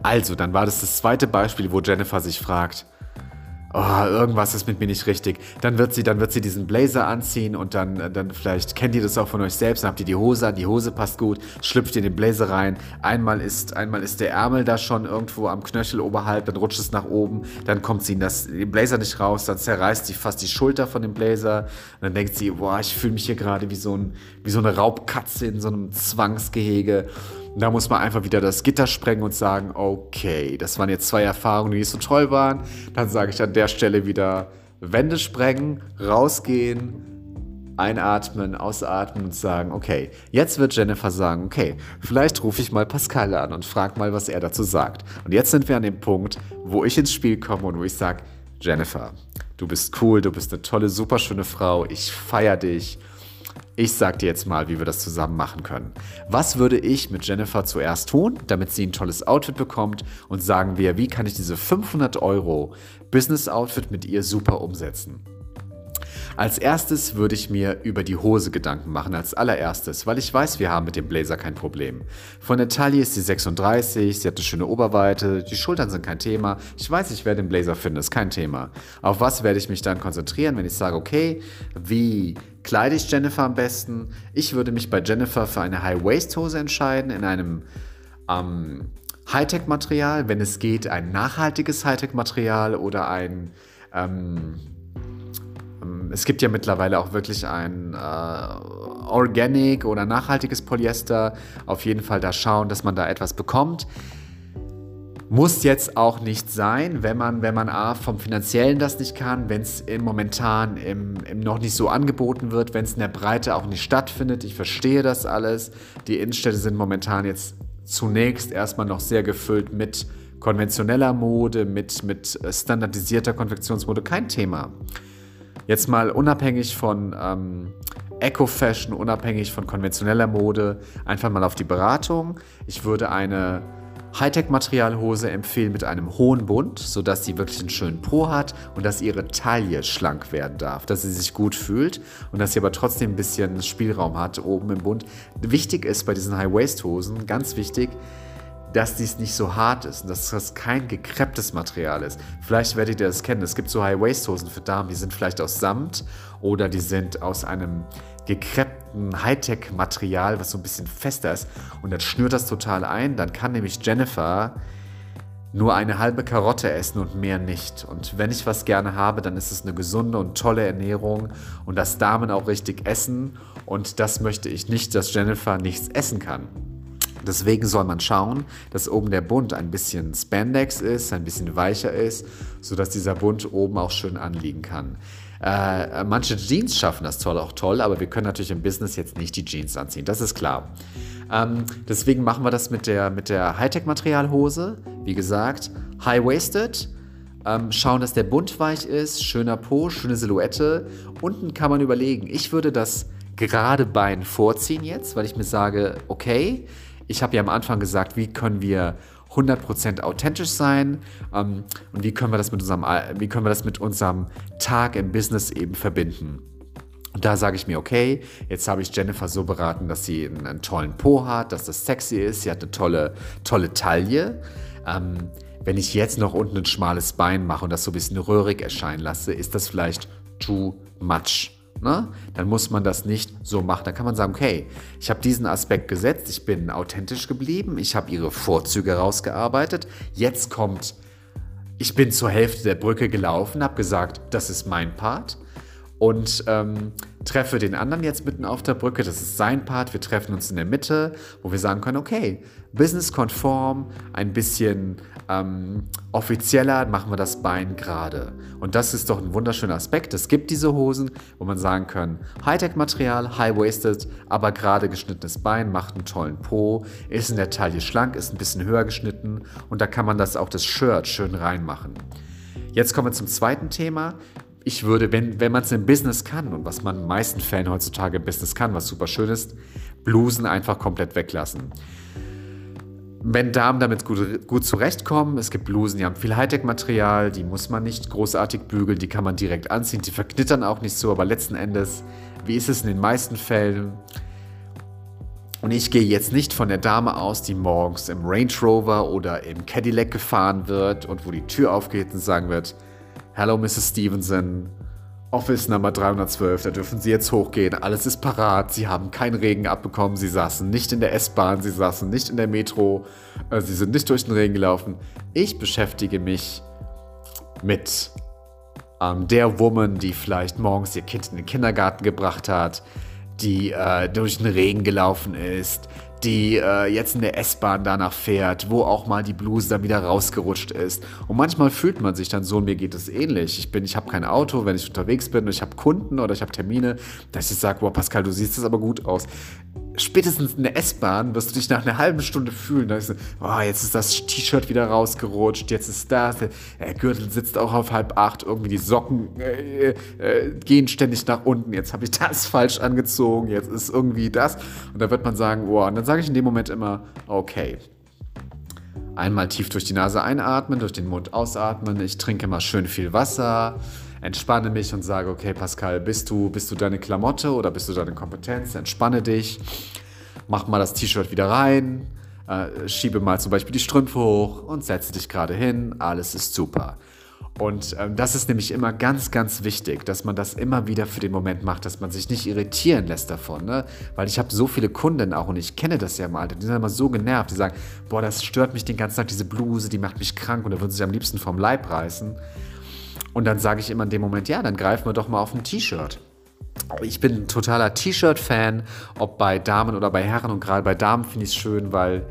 Also, dann war das das zweite Beispiel, wo Jennifer sich fragt, oh, irgendwas ist mit mir nicht richtig. Dann wird sie, dann wird sie diesen Blazer anziehen und dann, dann vielleicht kennt ihr das auch von euch selbst, dann habt ihr die Hose an, die Hose passt gut, schlüpft ihr in den Blazer rein. Einmal ist, einmal ist der Ärmel da schon irgendwo am Knöchel oberhalb, dann rutscht es nach oben, dann kommt sie in das, den Blazer nicht raus, dann zerreißt sie fast die Schulter von dem Blazer. Und dann denkt sie, boah, ich fühle mich hier gerade wie so, ein, wie so eine Raubkatze in so einem Zwangsgehege. Da muss man einfach wieder das Gitter sprengen und sagen, okay, das waren jetzt zwei Erfahrungen, die nicht so toll waren. Dann sage ich an der Stelle wieder Wände sprengen, rausgehen, einatmen, ausatmen und sagen, okay, jetzt wird Jennifer sagen, okay, vielleicht rufe ich mal Pascal an und frage mal, was er dazu sagt. Und jetzt sind wir an dem Punkt, wo ich ins Spiel komme und wo ich sage, Jennifer, du bist cool, du bist eine tolle, super schöne Frau, ich feiere dich ich sag dir jetzt mal, wie wir das zusammen machen können. Was würde ich mit Jennifer zuerst tun, damit sie ein tolles Outfit bekommt und sagen wir, wie kann ich diese 500 Euro Business Outfit mit ihr super umsetzen? Als erstes würde ich mir über die Hose Gedanken machen, als allererstes, weil ich weiß, wir haben mit dem Blazer kein Problem. Von der Taille ist sie 36, sie hat eine schöne Oberweite, die Schultern sind kein Thema. Ich weiß, ich werde den Blazer finden, ist kein Thema. Auf was werde ich mich dann konzentrieren, wenn ich sage, okay, wie kleide ich Jennifer am besten? Ich würde mich bei Jennifer für eine High-Waist-Hose entscheiden, in einem ähm, Hightech-Material, wenn es geht, ein nachhaltiges Hightech-Material oder ein ähm, es gibt ja mittlerweile auch wirklich ein äh, Organic oder nachhaltiges Polyester. Auf jeden Fall da schauen, dass man da etwas bekommt. Muss jetzt auch nicht sein, wenn man, wenn man A, vom Finanziellen das nicht kann, wenn es momentan im, im noch nicht so angeboten wird, wenn es in der Breite auch nicht stattfindet. Ich verstehe das alles. Die Innenstädte sind momentan jetzt zunächst erstmal noch sehr gefüllt mit konventioneller Mode, mit, mit standardisierter Konfektionsmode. Kein Thema. Jetzt mal unabhängig von ähm, Eco-Fashion, unabhängig von konventioneller Mode, einfach mal auf die Beratung. Ich würde eine Hightech-Materialhose empfehlen mit einem hohen Bund, sodass sie wirklich einen schönen Po hat und dass ihre Taille schlank werden darf, dass sie sich gut fühlt und dass sie aber trotzdem ein bisschen Spielraum hat oben im Bund. Wichtig ist bei diesen High-Waist-Hosen, ganz wichtig, dass dies nicht so hart ist und dass das kein gekrepptes Material ist. Vielleicht werdet ihr das kennen. Es gibt so High-Waist-Hosen für Damen, die sind vielleicht aus Samt oder die sind aus einem gekreppten Hightech-Material, was so ein bisschen fester ist. Und dann schnürt das total ein. Dann kann nämlich Jennifer nur eine halbe Karotte essen und mehr nicht. Und wenn ich was gerne habe, dann ist es eine gesunde und tolle Ernährung und dass Damen auch richtig essen. Und das möchte ich nicht, dass Jennifer nichts essen kann. Deswegen soll man schauen, dass oben der Bund ein bisschen Spandex ist, ein bisschen weicher ist, sodass dieser Bund oben auch schön anliegen kann. Äh, manche Jeans schaffen das toll, auch toll, aber wir können natürlich im Business jetzt nicht die Jeans anziehen, das ist klar. Ähm, deswegen machen wir das mit der, mit der Hightech-Materialhose. Wie gesagt, high-waisted. Ähm, schauen, dass der Bund weich ist, schöner Po, schöne Silhouette. Unten kann man überlegen, ich würde das gerade Bein vorziehen jetzt, weil ich mir sage, okay, ich habe ja am Anfang gesagt, wie können wir 100% authentisch sein ähm, und wie können, wir das mit unserem, wie können wir das mit unserem Tag im Business eben verbinden. Und da sage ich mir, okay, jetzt habe ich Jennifer so beraten, dass sie einen, einen, tollen Po hat, dass das sexy ist, sie hat eine tolle, tolle Taille. ähm, wenn ich jetzt noch unten ein schmales Bein mache und das so ein bisschen röhrig erscheinen lasse, ist das vielleicht too much. Ne? Dann muss man das nicht so machen. Dann kann man sagen, okay, ich habe diesen Aspekt gesetzt, ich bin authentisch geblieben, ich habe ihre Vorzüge rausgearbeitet. Jetzt kommt, ich bin zur Hälfte der Brücke gelaufen, habe gesagt, das ist mein Part und ähm, treffe den anderen jetzt mitten auf der Brücke. Das ist sein Part. Wir treffen uns in der Mitte, wo wir sagen können, okay, businesskonform, ein bisschen ähm, offizieller machen wir das Bein gerade. Und das ist doch ein wunderschöner Aspekt. Es gibt diese Hosen, wo man sagen kann, Hightech-Material, high-waisted, aber gerade geschnittenes Bein macht einen tollen Po, ist in der Taille schlank, ist ein bisschen höher geschnitten und da kann man das auch das Shirt schön reinmachen. Jetzt kommen wir zum zweiten Thema ich würde, wenn, wenn man es im Business kann und was man in den meisten Fällen heutzutage im Business kann, was super schön ist, Blusen einfach komplett weglassen. Wenn Damen damit gut, gut zurechtkommen, es gibt Blusen, die haben viel Hightech-Material, die muss man nicht großartig bügeln, die kann man direkt anziehen, die verknittern auch nicht so, aber letzten Endes, wie ist es in den meisten Fällen? Und ich gehe jetzt nicht von der Dame aus, die morgens im Range Rover oder im Cadillac gefahren wird und wo die Tür aufgeht und sagen wird, Hello, Mrs. Stevenson. Office Nummer 312, da dürfen Sie jetzt hochgehen. Alles ist parat. Sie haben keinen Regen abbekommen. Sie saßen nicht in der S-Bahn. Sie saßen nicht in der Metro. Äh, Sie sind nicht durch den Regen gelaufen. Ich beschäftige mich mit ähm, der Woman, die vielleicht morgens ihr Kind in den Kindergarten gebracht hat, die äh, durch den Regen gelaufen ist, die äh, jetzt in der S-Bahn danach fährt, wo auch mal die Bluse dann wieder rausgerutscht ist. Und manchmal fühlt man sich dann so, mir geht es ähnlich. Ich bin, ich habe kein Auto, wenn ich unterwegs bin und ich habe Kunden oder ich habe Termine, dass ich sage, boah, Pascal, du siehst das aber gut aus spätestens in der S-Bahn wirst du dich nach einer halben Stunde fühlen. Da ist, oh, jetzt ist das T-Shirt wieder rausgerutscht, jetzt ist das, der Gürtel sitzt auch auf halb acht, irgendwie die Socken äh, äh, gehen ständig nach unten, jetzt habe ich das falsch angezogen, jetzt ist irgendwie das. Und da wird man sagen, oh, und dann sage ich in dem Moment immer, okay. Einmal tief durch die Nase einatmen, durch den Mund ausatmen. Ich trinke mal schön viel Wasser entspanne mich und sage, okay, Pascal, bist du, bist du deine Klamotte oder bist du deine Kompetenz? Entspanne dich, mach mal das T-Shirt wieder rein, äh, schiebe mal zum Beispiel die Strümpfe hoch und setze dich gerade hin, alles ist super. Und ähm, das ist nämlich immer ganz, ganz wichtig, dass man das immer wieder für den Moment macht, dass man sich nicht irritieren lässt davon. Ne? Weil ich habe so viele Kunden auch und ich kenne das ja mal, die sind immer so genervt, die sagen, boah, das stört mich den ganzen Tag, diese Bluse, die macht mich krank und da würden sie sich am liebsten vom Leib reißen. Und dann sage ich immer in dem Moment, ja, dann greifen wir doch mal auf ein T-Shirt. Ich bin ein totaler T-Shirt-Fan, ob bei Damen oder bei Herren. Und gerade bei Damen finde ich es schön, weil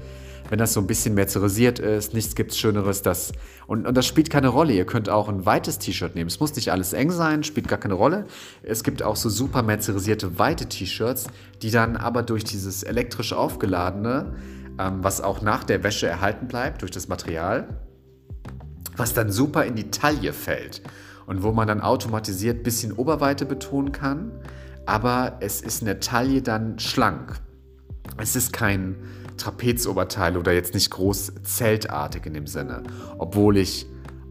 wenn das so ein bisschen merzerisiert ist, nichts gibt es Schöneres. Das, und, und das spielt keine Rolle. Ihr könnt auch ein weites T-Shirt nehmen. Es muss nicht alles eng sein, spielt gar keine Rolle. Es gibt auch so super merzerisierte weite T-Shirts, die dann aber durch dieses elektrisch aufgeladene, ähm, was auch nach der Wäsche erhalten bleibt, durch das Material, was dann super in die Taille fällt und wo man dann automatisiert ein bisschen Oberweite betonen kann, aber es ist in der Taille dann schlank. Es ist kein Trapezoberteil oder jetzt nicht groß zeltartig in dem Sinne, obwohl ich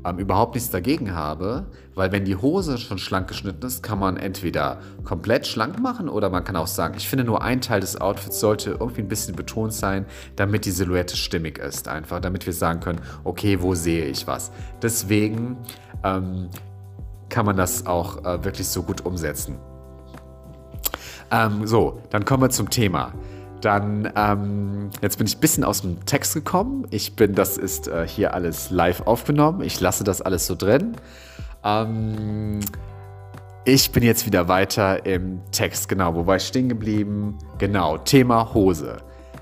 ähm, überhaupt nichts dagegen habe, weil wenn die Hose schon schlank geschnitten ist, kann man entweder komplett schlank machen oder man kann auch sagen, ich finde nur ein Teil des Outfits sollte irgendwie ein bisschen betont sein, damit die Silhouette stimmig ist, einfach, damit wir sagen können, okay, wo sehe ich was. Deswegen ähm, kann man das auch äh, wirklich so gut umsetzen. Ähm, so, dann kommen wir zum Thema. Dann, ähm, jetzt bin ich ein bisschen aus dem Text gekommen. Ich bin, das ist äh, hier alles live aufgenommen. Ich lasse das alles so drin. Ähm, ich bin jetzt wieder weiter im Text. Genau, wo war ich stehen geblieben? Genau, Thema Hose.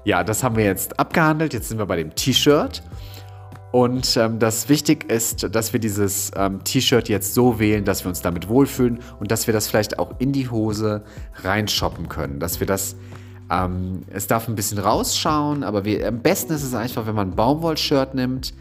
Ja, das haben wir jetzt abgehandelt. Jetzt sind wir bei dem T-Shirt. Und ähm, das wichtig ist, dass wir dieses ähm, T-Shirt jetzt so wählen, dass wir uns damit wohlfühlen und dass wir das vielleicht auch in die Hose reinshoppen können. Dass wir das ähm, es darf ein bisschen rausschauen, aber wir, am besten ist es einfach, wenn man ein Baumwollshirt nimmt,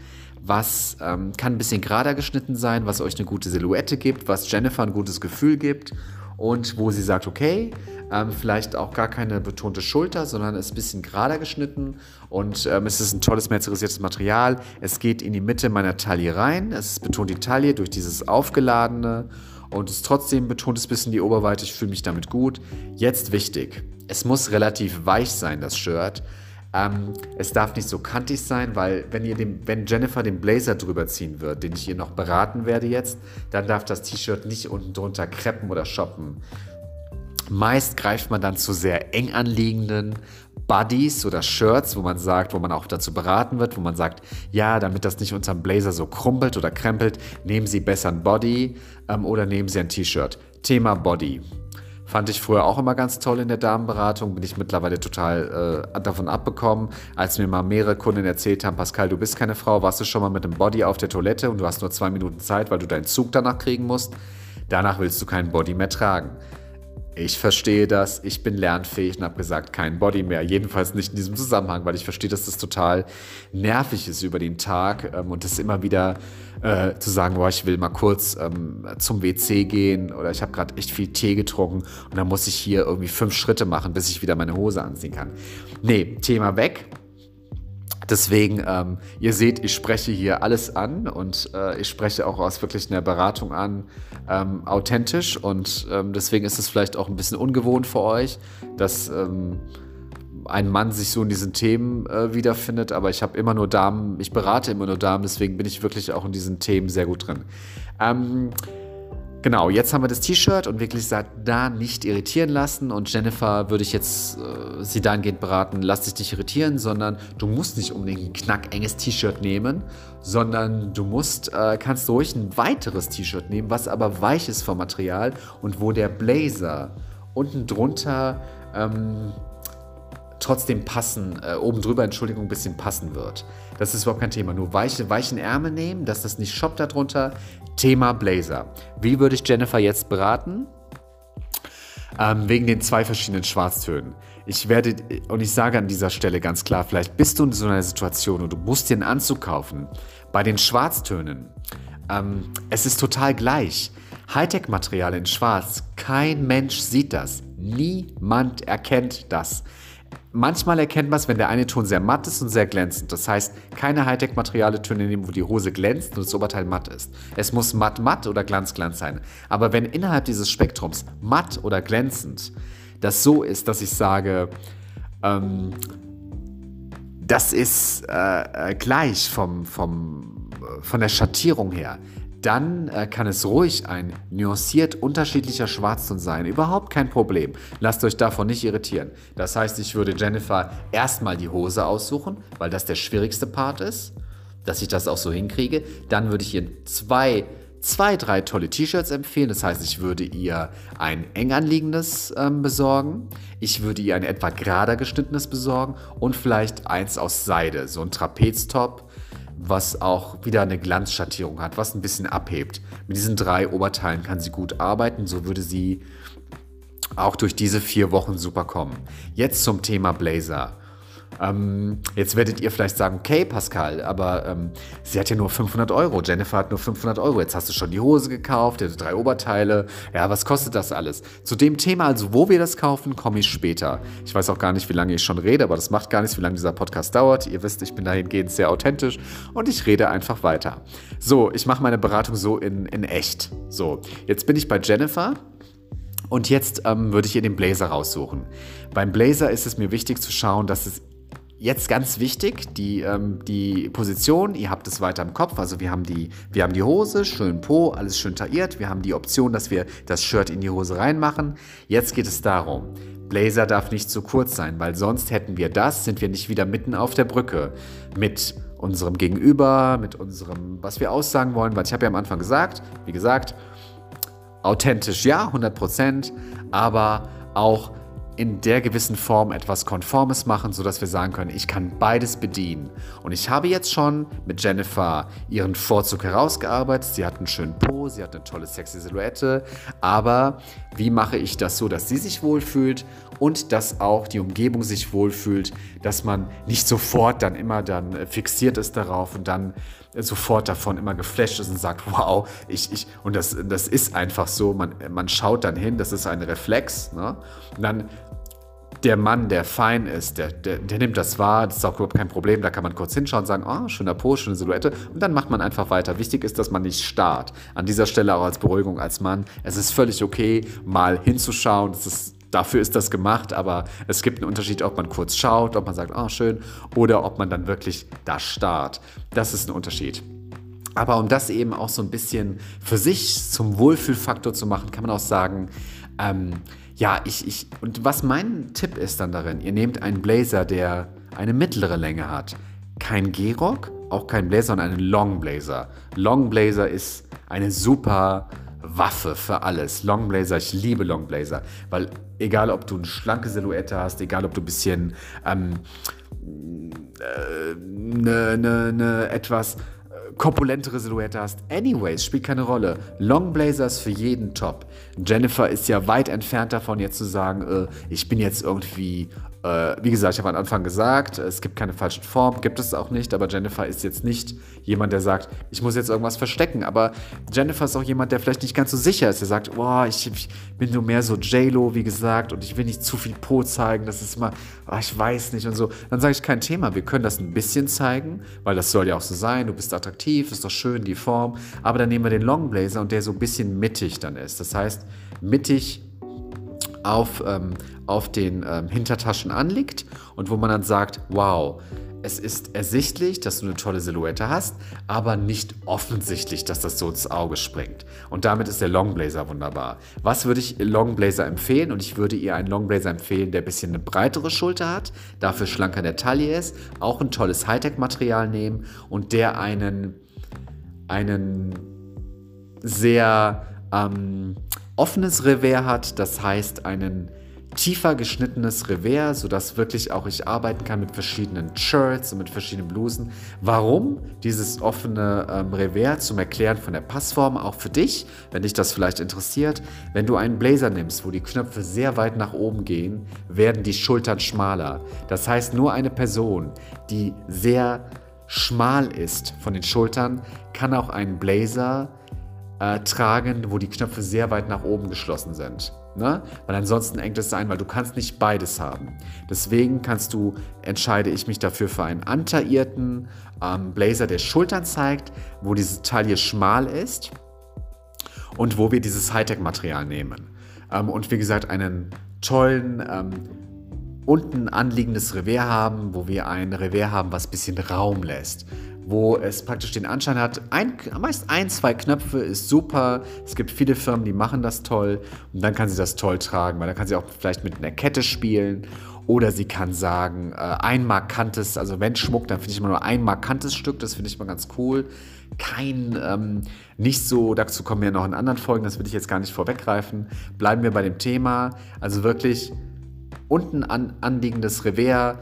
was ähm, kann ein bisschen gerader geschnitten sein, was euch eine gute Silhouette gibt, was Jennifer ein gutes Gefühl gibt und wo sie sagt, okay, ähm, vielleicht auch gar keine betonte Schulter, sondern ist ein bisschen gerader geschnitten und ähm, es ist ein tolles mercerisiertes Material. Es geht in die Mitte meiner Taille rein, es betont die Taille durch dieses aufgeladene und es trotzdem betont es ein bisschen die Oberweite. Ich fühle mich damit gut. Jetzt wichtig, es muss relativ weich sein, das Shirt. Ähm, es darf nicht so kantig sein, weil wenn, ihr dem, wenn Jennifer den Blazer drüber ziehen wird, den ich ihr noch beraten werde jetzt, dann darf das T-Shirt nicht unten drunter kreppen oder shoppen. Meist greift man dann zu sehr eng anliegenden Buddies oder Shirts, wo man sagt, wo man auch dazu beraten wird, wo man sagt, ja, damit das nicht unterm Blazer so krumpelt oder krempelt, nehmen Sie besser ein Body ähm, oder nehmen Sie ein T-Shirt. Thema Body. Fand ich früher auch immer ganz toll in der Damenberatung, bin ich mittlerweile total äh, davon abbekommen, als mir mal mehrere Kunden erzählt haben, Pascal, du bist keine Frau, warst du schon mal mit einem Body auf der Toilette und du hast nur zwei Minuten Zeit, weil du deinen Zug danach kriegen musst. Danach willst du keinen Body mehr tragen. Ich verstehe das, ich bin lernfähig und habe gesagt, kein Body mehr. Jedenfalls nicht in diesem Zusammenhang, weil ich verstehe, dass das total nervig ist über den Tag ähm, und das immer wieder äh, zu sagen, boah, ich will mal kurz ähm, zum WC gehen oder ich habe gerade echt viel Tee getrunken und dann muss ich hier irgendwie fünf Schritte machen, bis ich wieder meine Hose anziehen kann. Nee, Thema weg. Deswegen, ähm, ihr seht, ich spreche hier alles an und äh, ich spreche auch aus wirklich einer Beratung an, ähm, authentisch und ähm, deswegen ist es vielleicht auch ein bisschen ungewohnt für euch, dass ähm, ein Mann sich so in diesen Themen äh, wiederfindet, aber ich habe immer nur Damen, ich berate immer nur Damen, deswegen bin ich wirklich auch in diesen Themen sehr gut drin. Genau, jetzt haben wir das T-Shirt und wirklich sagt, da nicht irritieren lassen. Und Jennifer würde ich jetzt äh, sie dahingehend beraten, lass dich nicht irritieren, sondern du musst nicht unbedingt ein knackenges T-Shirt nehmen, sondern du musst, äh, kannst ruhig ein weiteres T-Shirt nehmen, was aber weich ist vom Material und wo der Blazer unten drunter ähm, trotzdem passen, äh, oben drüber, Entschuldigung, ein bisschen passen wird. Das ist überhaupt kein Thema. Nur weiche, weichen Ärmel nehmen, dass das nicht shoppt darunter. Thema Blazer. Wie würde ich Jennifer jetzt beraten? Ähm, wegen den zwei verschiedenen Schwarztönen. Ich werde, und ich sage an dieser Stelle ganz klar, vielleicht bist du in so einer Situation und du musst dir einen Anzug kaufen. Bei den Schwarztönen, ähm, es ist total gleich. Hightech-Material in Schwarz, kein Mensch sieht das. Niemand erkennt das. Manchmal erkennt man es, wenn der eine Ton sehr matt ist und sehr glänzend. Das heißt, keine Hightech-Materiale Töne nehmen, wo die Hose glänzt und das Oberteil matt ist. Es muss matt, matt oder glanz, glanz sein. Aber wenn innerhalb dieses Spektrums matt oder glänzend das so ist, dass ich sage, ähm, das ist äh, äh gleich vom, vom, äh, von der Schattierung her, dann äh, kann es ruhig ein nuanciert unterschiedlicher Schwarzton sein. Überhaupt kein Problem. Lasst euch davon nicht irritieren. Das heißt, ich würde Jennifer erstmal die Hose aussuchen, weil das der schwierigste Part ist, dass ich das auch so hinkriege. Dann würde ich ihr zwei, zwei drei tolle T-Shirts empfehlen. Das heißt, ich würde ihr ein eng anliegendes ähm, besorgen. Ich würde ihr ein etwa gerader geschnittenes besorgen und vielleicht eins aus Seide, so ein Trapeztop was auch wieder eine Glanzschattierung hat, was ein bisschen abhebt. Mit diesen drei Oberteilen kann sie gut arbeiten, so würde sie auch durch diese vier Wochen super kommen. Jetzt zum Thema Blazer. Ähm, jetzt werdet ihr vielleicht sagen, okay, Pascal, aber ähm, sie hat ja nur 500 Euro. Jennifer hat nur 500 Euro. Jetzt hast du schon die Hose gekauft, die drei Oberteile. Ja, was kostet das alles? Zu dem Thema, also wo wir das kaufen, komme ich später. Ich weiß auch gar nicht, wie lange ich schon rede, aber das macht gar nichts, wie lange dieser Podcast dauert. Ihr wisst, ich bin dahingehend sehr authentisch und ich rede einfach weiter. So, ich mache meine Beratung so in, in echt. So, jetzt bin ich bei Jennifer. Und jetzt ähm, würde ich ihr den Blazer raussuchen. Beim Blazer ist es mir wichtig zu schauen, dass es Jetzt ganz wichtig, die, ähm, die Position, ihr habt es weiter im Kopf, also wir haben, die, wir haben die Hose, schön Po, alles schön tailliert, wir haben die Option, dass wir das Shirt in die Hose reinmachen. Jetzt geht es darum, Blazer darf nicht zu kurz sein, weil sonst hätten wir das, sind wir nicht wieder mitten auf der Brücke mit unserem Gegenüber, mit unserem, was wir aussagen wollen, weil ich habe ja am Anfang gesagt, wie gesagt, authentisch ja, 100 Prozent, aber auch in der gewissen Form etwas Konformes machen, sodass wir sagen können, ich kann beides bedienen. Und ich habe jetzt schon mit Jennifer ihren Vorzug herausgearbeitet. Sie hat einen schönen Po, sie hat eine tolle sexy Silhouette. Aber wie mache ich das so, dass sie sich wohlfühlt und dass auch die Umgebung sich wohlfühlt, dass man nicht sofort dann immer dann fixiert ist darauf und dann sofort davon immer geflasht ist und sagt, wow, ich, ich, und das, das ist einfach so, man, man schaut dann hin, das ist ein Reflex, ne? Und dann der Mann, der fein ist, der, der, der, nimmt das wahr, das ist auch überhaupt kein Problem, da kann man kurz hinschauen und sagen, oh, schöner Po, schöne Silhouette und dann macht man einfach weiter. Wichtig ist, dass man nicht starrt. An dieser Stelle auch als Beruhigung als Mann, es ist völlig okay, mal hinzuschauen, ist dafür ist das gemacht, aber es gibt einen Unterschied, ob man kurz schaut, ob man sagt, oh schön, oder ob man dann wirklich da starrt. Das ist ein Unterschied. Aber um das eben auch so ein bisschen für sich zum Wohlfühlfaktor zu machen, kann man auch sagen, ähm, ja, ich, ich, und was mein Tipp ist dann darin, ihr nehmt einen Blazer, der eine mittlere Länge hat. Kein G-Rock, auch kein Blazer, sondern einen Long Blazer. Long Blazer ist eine super Waffe für alles. Long Blazer, ich liebe Long Blazer, weil egal ob du eine schlanke Silhouette hast, egal ob du ein bisschen ähm, äh, ne, ne, ne etwas korpulentere Silhouette hast. Anyways, spielt keine Rolle. Long Blazers für jeden top. Jennifer ist ja weit entfernt davon, jetzt zu sagen, äh, ich bin jetzt irgendwie äh, wie gesagt, ich habe am Anfang gesagt, es gibt keine falschen Formen, gibt es auch nicht, aber Jennifer ist jetzt nicht jemand, der sagt, ich muss jetzt irgendwas verstecken. Aber Jennifer ist auch jemand, der vielleicht nicht ganz so sicher ist. Der sagt, boah, ich, ich bin nur mehr so J-Lo, wie gesagt, und ich will nicht zu viel Po zeigen, das ist immer, oh, ich weiß nicht und so. Dann sage ich, kein Thema, wir können das ein bisschen zeigen, weil das soll ja auch so sein, du bist attraktiv, ist doch schön, die Form. Aber dann nehmen wir den Long Blazer und der so ein bisschen mittig dann ist. Das heißt, mittig auf, ähm, auf den ähm, Hintertaschen anliegt und wo man dann sagt, wow, es ist ersichtlich, dass du eine tolle Silhouette hast, aber nicht offensichtlich, dass das so ins Auge springt. Und damit ist der Longblazer wunderbar. Was würde ich Longblazer empfehlen? Und ich würde ihr einen Longblazer empfehlen, der ein bisschen eine breitere Schulter hat, dafür schlanker der Taille ist, auch ein tolles Hightech-Material nehmen und der einen, einen sehr ähm, offenes Revers hat, das heißt einen tiefer geschnittenes Revers, sodass wirklich auch ich arbeiten kann mit verschiedenen Shirts und mit verschiedenen Blusen. Warum dieses offene ähm, Revers zum Erklären von der Passform auch für dich, wenn dich das vielleicht interessiert. Wenn du einen Blazer nimmst, wo die Knöpfe sehr weit nach oben gehen, werden die Schultern schmaler. Das heißt, nur eine Person, die sehr schmal ist von den Schultern, kann auch einen Blazer äh, tragen, wo die Knöpfe sehr weit nach oben geschlossen sind. Ne? Weil ansonsten engt es sein, weil du kannst nicht beides haben. Deswegen kannst du, entscheide ich mich dafür für einen antaillierten ähm, Blazer, der Schultern zeigt, wo diese Taille schmal ist und wo wir dieses Hightech-Material nehmen. Ähm, und wie gesagt, einen tollen ähm, unten anliegendes Revers haben, wo wir ein Revers haben, was ein bisschen Raum lässt wo es praktisch den Anschein hat, ein, meist ein, zwei Knöpfe ist super. Es gibt viele Firmen, die machen das toll und dann kann sie das toll tragen, weil dann kann sie auch vielleicht mit einer Kette spielen oder sie kann sagen, äh, ein markantes, also wenn Schmuck, dann finde ich immer nur ein markantes Stück, das finde ich immer ganz cool. Kein, ähm, nicht so, dazu kommen wir noch in anderen Folgen, das will ich jetzt gar nicht vorweggreifen. Bleiben wir bei dem Thema, also wirklich unten an, anliegendes Revers,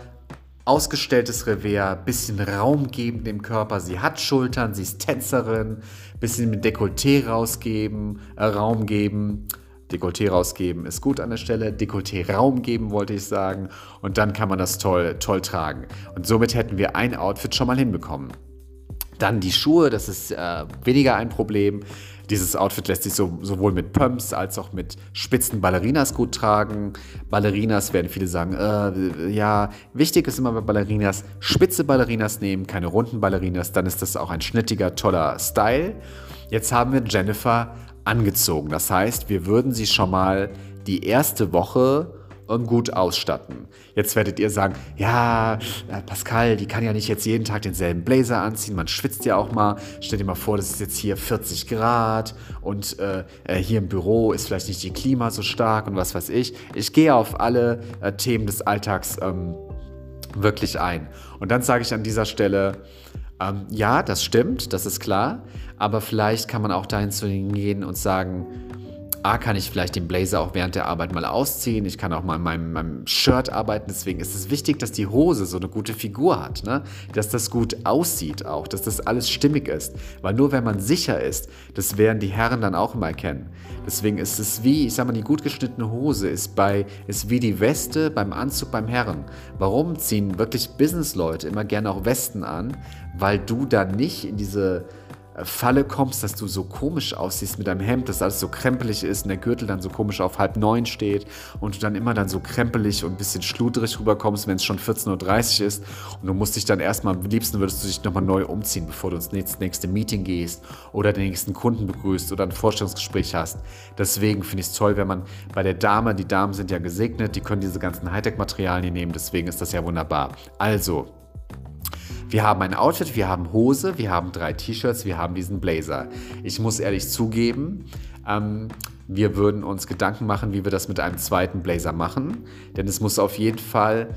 ausgestelltes Revers, bisschen Raum geben dem Körper. Sie hat Schultern, sie ist Tänzerin, bisschen mit Dekolleté rausgeben, äh, Raum geben. Dekolleté rausgeben ist gut an der Stelle. Dekolleté Raum geben wollte ich sagen. Und dann kann man das toll, toll tragen. Und somit hätten wir ein Outfit schon mal hinbekommen. Dann die Schuhe, das ist äh, weniger ein Problem. Dieses Outfit lässt sich so, sowohl mit Pumps als auch mit spitzen Ballerinas gut tragen. Ballerinas werden viele sagen, äh, ja, wichtig ist immer bei Ballerinas, spitze Ballerinas nehmen, keine runden Ballerinas, dann ist das auch ein schnittiger, toller Style. Jetzt haben wir Jennifer angezogen. Das heißt, wir würden sie schon mal die erste Woche gut ausstatten. Jetzt werdet ihr sagen, ja, äh, Pascal, die kann ja nicht jetzt jeden Tag denselben Blazer anziehen, man schwitzt ja auch mal. Stell dir mal vor, das ist jetzt hier 40 Grad und äh, äh, hier im Büro ist vielleicht nicht die Klima so stark und was weiß ich. Ich gehe auf alle äh, Themen des Alltags ähm, wirklich ein. Und dann sage ich an dieser Stelle, ähm, ja, das stimmt, das ist klar, aber vielleicht kann man auch dahin zu gehen und sagen, A, kann ich vielleicht den Blazer auch während der Arbeit mal ausziehen. Ich kann auch mal in meinem, meinem Shirt arbeiten. Deswegen ist es wichtig, dass die Hose so eine gute Figur hat. Ne? Dass das gut aussieht auch. Dass das alles stimmig ist. Weil nur wenn man sicher ist, das werden die Herren dann auch immer erkennen. Deswegen ist es wie, ich sag mal, die gut geschnittene Hose ist, bei, ist wie die Weste beim Anzug beim Herren. Warum ziehen wirklich Businessleute immer gerne auch Westen an? Weil du da nicht in diese Falle kommst, dass du so komisch aussiehst mit deinem Hemd, dass alles so krempelig ist und der Gürtel dann so komisch auf halb neun steht und du dann immer dann so krempelig und ein bisschen schludrig rüberkommst, wenn es schon 14.30 Uhr ist und du musst dich dann erstmal, am liebsten würdest du dich nochmal neu umziehen, bevor du ins nächste Meeting gehst oder den nächsten Kunden begrüßt oder ein Vorstellungsgespräch hast. Deswegen finde ich es toll, wenn man bei der Dame, die Damen sind ja gesegnet, die können diese ganzen Hightech-Materialien nehmen, deswegen ist das ja wunderbar. Also, wir haben ein Outfit, wir haben Hose, wir haben drei T-Shirts, wir haben diesen Blazer. Ich muss ehrlich zugeben, ähm, wir würden uns Gedanken machen, wie wir das mit einem zweiten Blazer machen. Denn es muss auf jeden Fall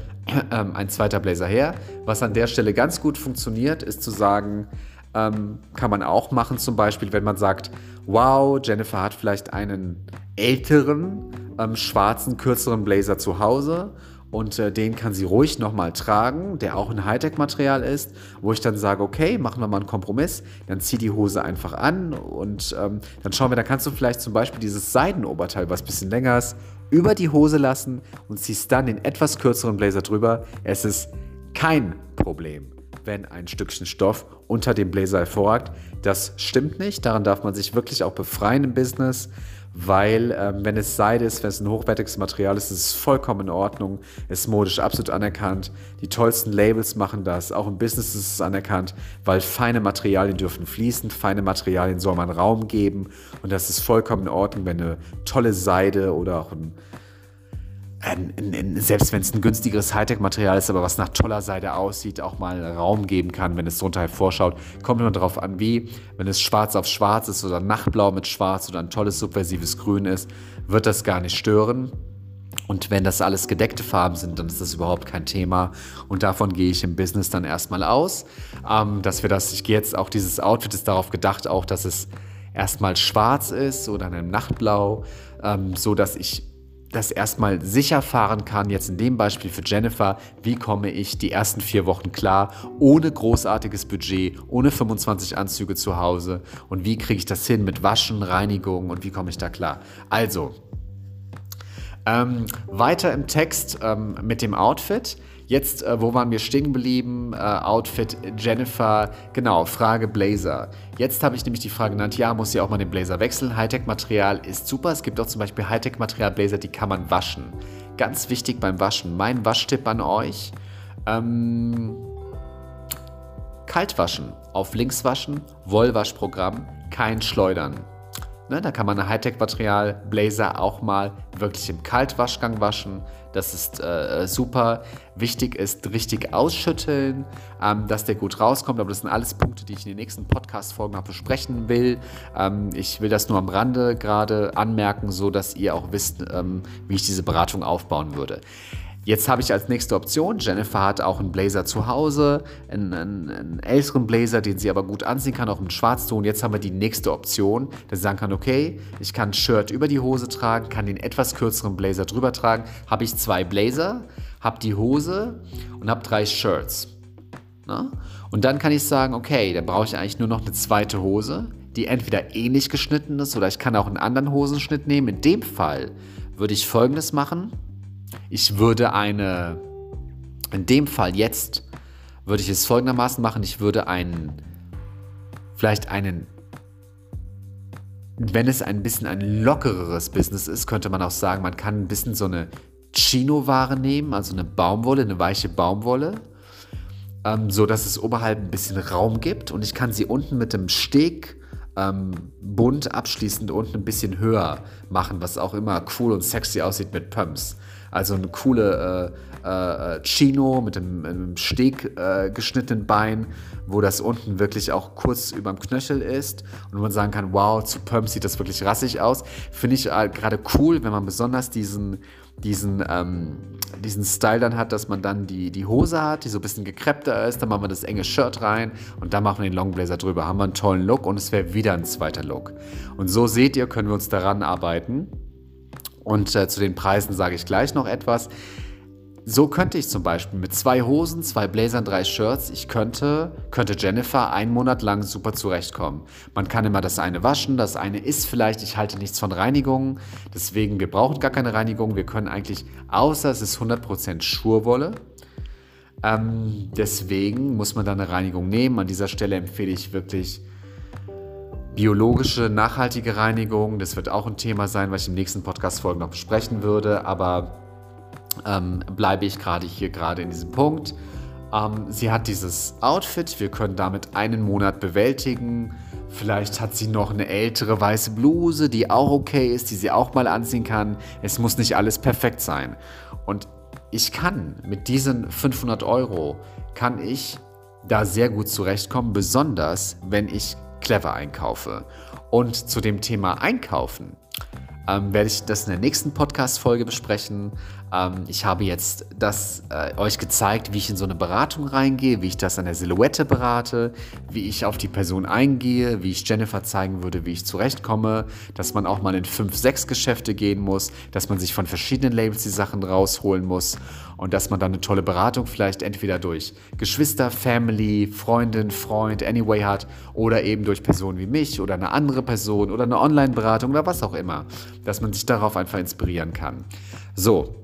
ähm, ein zweiter Blazer her. Was an der Stelle ganz gut funktioniert, ist zu sagen, ähm, kann man auch machen, zum Beispiel, wenn man sagt, wow, Jennifer hat vielleicht einen älteren, ähm, schwarzen, kürzeren Blazer zu Hause und äh, den kann sie ruhig nochmal tragen, der auch ein Hightech-Material ist, wo ich dann sage, okay, machen wir mal einen Kompromiss, dann zieh die Hose einfach an und ähm, dann schauen wir, da kannst du vielleicht zum Beispiel dieses Seidenoberteil, was ein bisschen länger ist, über die Hose lassen und ziehst dann den etwas kürzeren Blazer drüber. Es ist kein Problem, wenn ein Stückchen Stoff unter dem Blazer hervorragt. Das stimmt nicht, daran darf man sich wirklich auch befreien im Business weil ähm, wenn es Seide ist, wenn es ein hochwertiges Material ist, ist es vollkommen in Ordnung, ist modisch absolut anerkannt. Die tollsten Labels machen das, auch im Business ist es anerkannt, weil feine Materialien dürfen fließen, feine Materialien soll man Raum geben und das ist vollkommen in Ordnung, wenn eine tolle Seide oder auch ein selbst wenn es ein günstigeres Hightech-Material ist, aber was nach toller Seite aussieht, auch mal Raum geben kann, wenn es drunter hervorschaut. Kommt immer darauf an, wie. Wenn es schwarz auf schwarz ist oder Nachtblau mit schwarz oder ein tolles subversives Grün ist, wird das gar nicht stören. Und wenn das alles gedeckte Farben sind, dann ist das überhaupt kein Thema. Und davon gehe ich im Business dann erstmal aus, ähm, dass wir das, ich gehe jetzt auch, dieses Outfit ist darauf gedacht, auch, dass es erstmal schwarz ist oder in einem Nachtblau, ähm, so dass ich das erstmal sicher fahren kann, jetzt in dem Beispiel für Jennifer, wie komme ich die ersten vier Wochen klar, ohne großartiges Budget, ohne 25 Anzüge zu Hause und wie kriege ich das hin mit Waschen, Reinigung und wie komme ich da klar. Also, ähm, weiter im Text ähm, mit dem Outfit. Jetzt, äh, wo waren wir stehen geblieben? Äh, Outfit Jennifer, genau, Frage Blazer. Jetzt habe ich nämlich die Frage genannt, ja, muss sie auch mal den Blazer wechseln. Hightech-Material ist super. Es gibt auch zum Beispiel Hightech-Material-Blazer, die kann man waschen. Ganz wichtig beim Waschen. Mein Waschtipp an euch. Ähm, kalt waschen, auf links waschen, Wollwaschprogramm, kein Schleudern. Ne, da kann man ein Hightech-Material, Blazer auch mal wirklich im Kaltwaschgang waschen. Das ist äh, super. Wichtig ist richtig ausschütteln, ähm, dass der gut rauskommt. Aber das sind alles Punkte, die ich in den nächsten Podcast-Folgen noch besprechen will. Ähm, ich will das nur am Rande gerade anmerken, so dass ihr auch wisst, ähm, wie ich diese Beratung aufbauen würde. Jetzt habe ich als nächste Option, Jennifer hat auch einen Blazer zu Hause, einen, einen, einen, älteren Blazer, den sie aber gut anziehen kann, auch im Schwarzton. Jetzt haben wir die nächste Option, dass sie sagen kann, okay, ich kann ein Shirt über die Hose tragen, kann den etwas kürzeren Blazer drüber tragen. Habe ich zwei Blazer, habe die Hose und habe drei Shirts. Na? Und dann kann ich sagen, okay, dann brauche ich eigentlich nur noch eine zweite Hose, die entweder ähnlich geschnitten ist oder ich kann auch einen anderen Hosenschnitt nehmen. In dem Fall würde ich folgendes machen. Ich würde eine, in dem Fall jetzt, würde ich es folgendermaßen machen. Ich würde einen, vielleicht einen, wenn es ein bisschen ein lockereres Business ist, könnte man auch sagen, man kann ein bisschen so eine Chino-Ware nehmen, also eine Baumwolle, eine weiche Baumwolle, ähm, so dass es oberhalb ein bisschen Raum gibt und ich kann sie unten mit dem Steg ähm, bunt abschließend unten ein bisschen höher machen, was auch immer cool und sexy aussieht mit Pumps. Also eine coole äh, äh, Chino mit einem, einem Steg äh, geschnittenen Bein, wo das unten wirklich auch kurz über dem Knöchel ist und man sagen kann, wow, zu Pumps sieht das wirklich rassig aus. Finde ich äh, gerade cool, wenn man besonders diesen diesen, ähm, diesen Style dann hat, dass man dann die, die Hose hat, die so ein bisschen gekreppter ist, dann machen wir das enge Shirt rein und dann machen wir den Longblazer drüber. Haben wir einen tollen Look und es wäre wieder ein zweiter Look. Und so seht ihr, können wir uns daran arbeiten. Und äh, zu den Preisen sage ich gleich noch etwas. So könnte ich zum Beispiel mit zwei Hosen, zwei Blazern, drei Shirts, ich könnte, könnte Jennifer einen Monat lang super zurechtkommen. Man kann immer das eine waschen, das eine ist vielleicht, ich halte nichts von Reinigung, deswegen, wir brauchen gar keine Reinigung, wir können eigentlich, außer es ist 100% Schurwolle, ähm, deswegen muss man da eine Reinigung nehmen. An dieser Stelle empfehle ich wirklich biologische, nachhaltige Reinigung. Das wird auch ein Thema sein, was ich im nächsten Podcast-Folgen noch besprechen würde. Aber ähm, bleibe ich gerade hier gerade in diesem Punkt. Ähm, sie hat dieses Outfit. Wir können damit einen Monat bewältigen. Vielleicht hat sie noch eine ältere weiße Bluse, die auch okay ist, die sie auch mal anziehen kann. Es muss nicht alles perfekt sein. Und ich kann mit diesen 500 Euro, kann ich da sehr gut zurechtkommen, besonders wenn ich clever einkaufe. Und zu dem Thema Einkaufen ähm, werde ich das in der nächsten Podcast-Folge besprechen. Ähm, ich habe jetzt das äh, euch gezeigt, wie ich in so eine Beratung reingehe, wie ich das an der Silhouette berate, wie ich auf die Person eingehe, wie ich Jennifer zeigen würde, wie ich zurechtkomme, dass man auch mal in fünf, sechs Geschäfte gehen muss, dass man sich von verschiedenen Labels die Sachen rausholen muss und dass man dann eine tolle Beratung vielleicht entweder durch Geschwister, Family, Freundin, Freund, Anyway hat oder eben durch Personen wie mich oder eine andere Person oder eine Online-Beratung oder was auch immer, dass man sich darauf einfach inspirieren kann. So,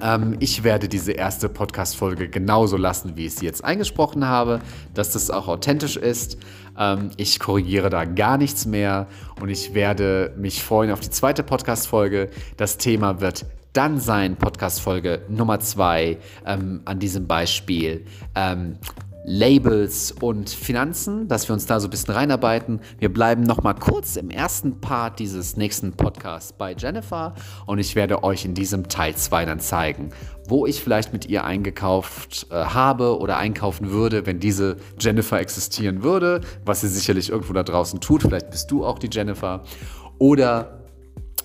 ähm, ich werde diese erste Podcast-Folge genauso lassen, wie ich sie jetzt eingesprochen habe, dass das auch authentisch ist. Ähm, ich korrigiere da gar nichts mehr und ich werde mich freuen auf die zweite Podcast-Folge. Das Thema wird dann sein, Podcast-Folge Nummer zwei ähm, an diesem Beispiel. Ähm, Labels und Finanzen, dass wir uns da so ein bisschen reinarbeiten. Wir bleiben noch mal kurz im ersten Part dieses nächsten Podcasts bei Jennifer und ich werde euch in diesem Teil 2 dann zeigen, wo ich vielleicht mit ihr eingekauft äh, habe oder einkaufen würde, wenn diese Jennifer existieren würde, was sie sicherlich irgendwo da draußen tut. Vielleicht bist du auch die Jennifer. Oder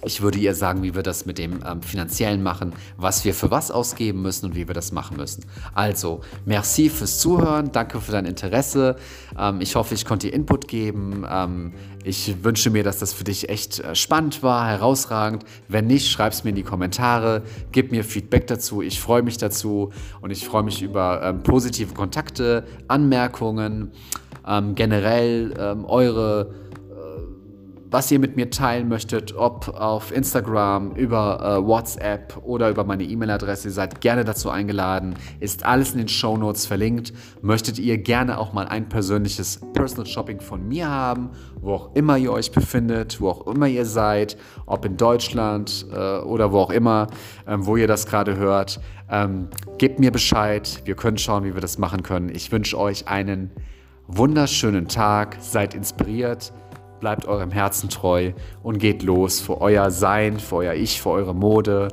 ich würde ihr sagen, wie wir das mit dem ähm, Finanziellen machen, was wir für was ausgeben müssen und wie wir das machen müssen. Also, merci fürs Zuhören, danke für dein Interesse. Ähm, ich hoffe, ich konnte dir Input geben. Ähm, ich wünsche mir, dass das für dich echt äh, spannend war, herausragend. Wenn nicht, schreib es mir in die Kommentare, gib mir Feedback dazu. Ich freue mich dazu und ich freue mich über ähm, positive Kontakte, Anmerkungen, ähm, generell ähm, eure was ihr mit mir teilen möchtet, ob auf Instagram, über äh, WhatsApp oder über meine E-Mail-Adresse. Ihr seid gerne dazu eingeladen. Ist alles in den Show Notes verlinkt. Möchtet ihr gerne auch mal ein persönliches Personal Shopping von mir haben, wo auch immer ihr euch befindet, wo auch immer ihr seid, ob in Deutschland äh, oder wo auch immer, ähm, wo ihr das gerade hört. Ähm, gebt mir Bescheid. Wir können schauen, wie wir das machen können. Ich wünsche euch einen wunderschönen Tag. Seid inspiriert bleibt eurem Herzen treu und geht los für euer Sein, für euer Ich, für eure Mode.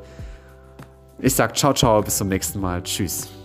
Ich sage ciao, ciao, bis zum nächsten Mal. Tschüss.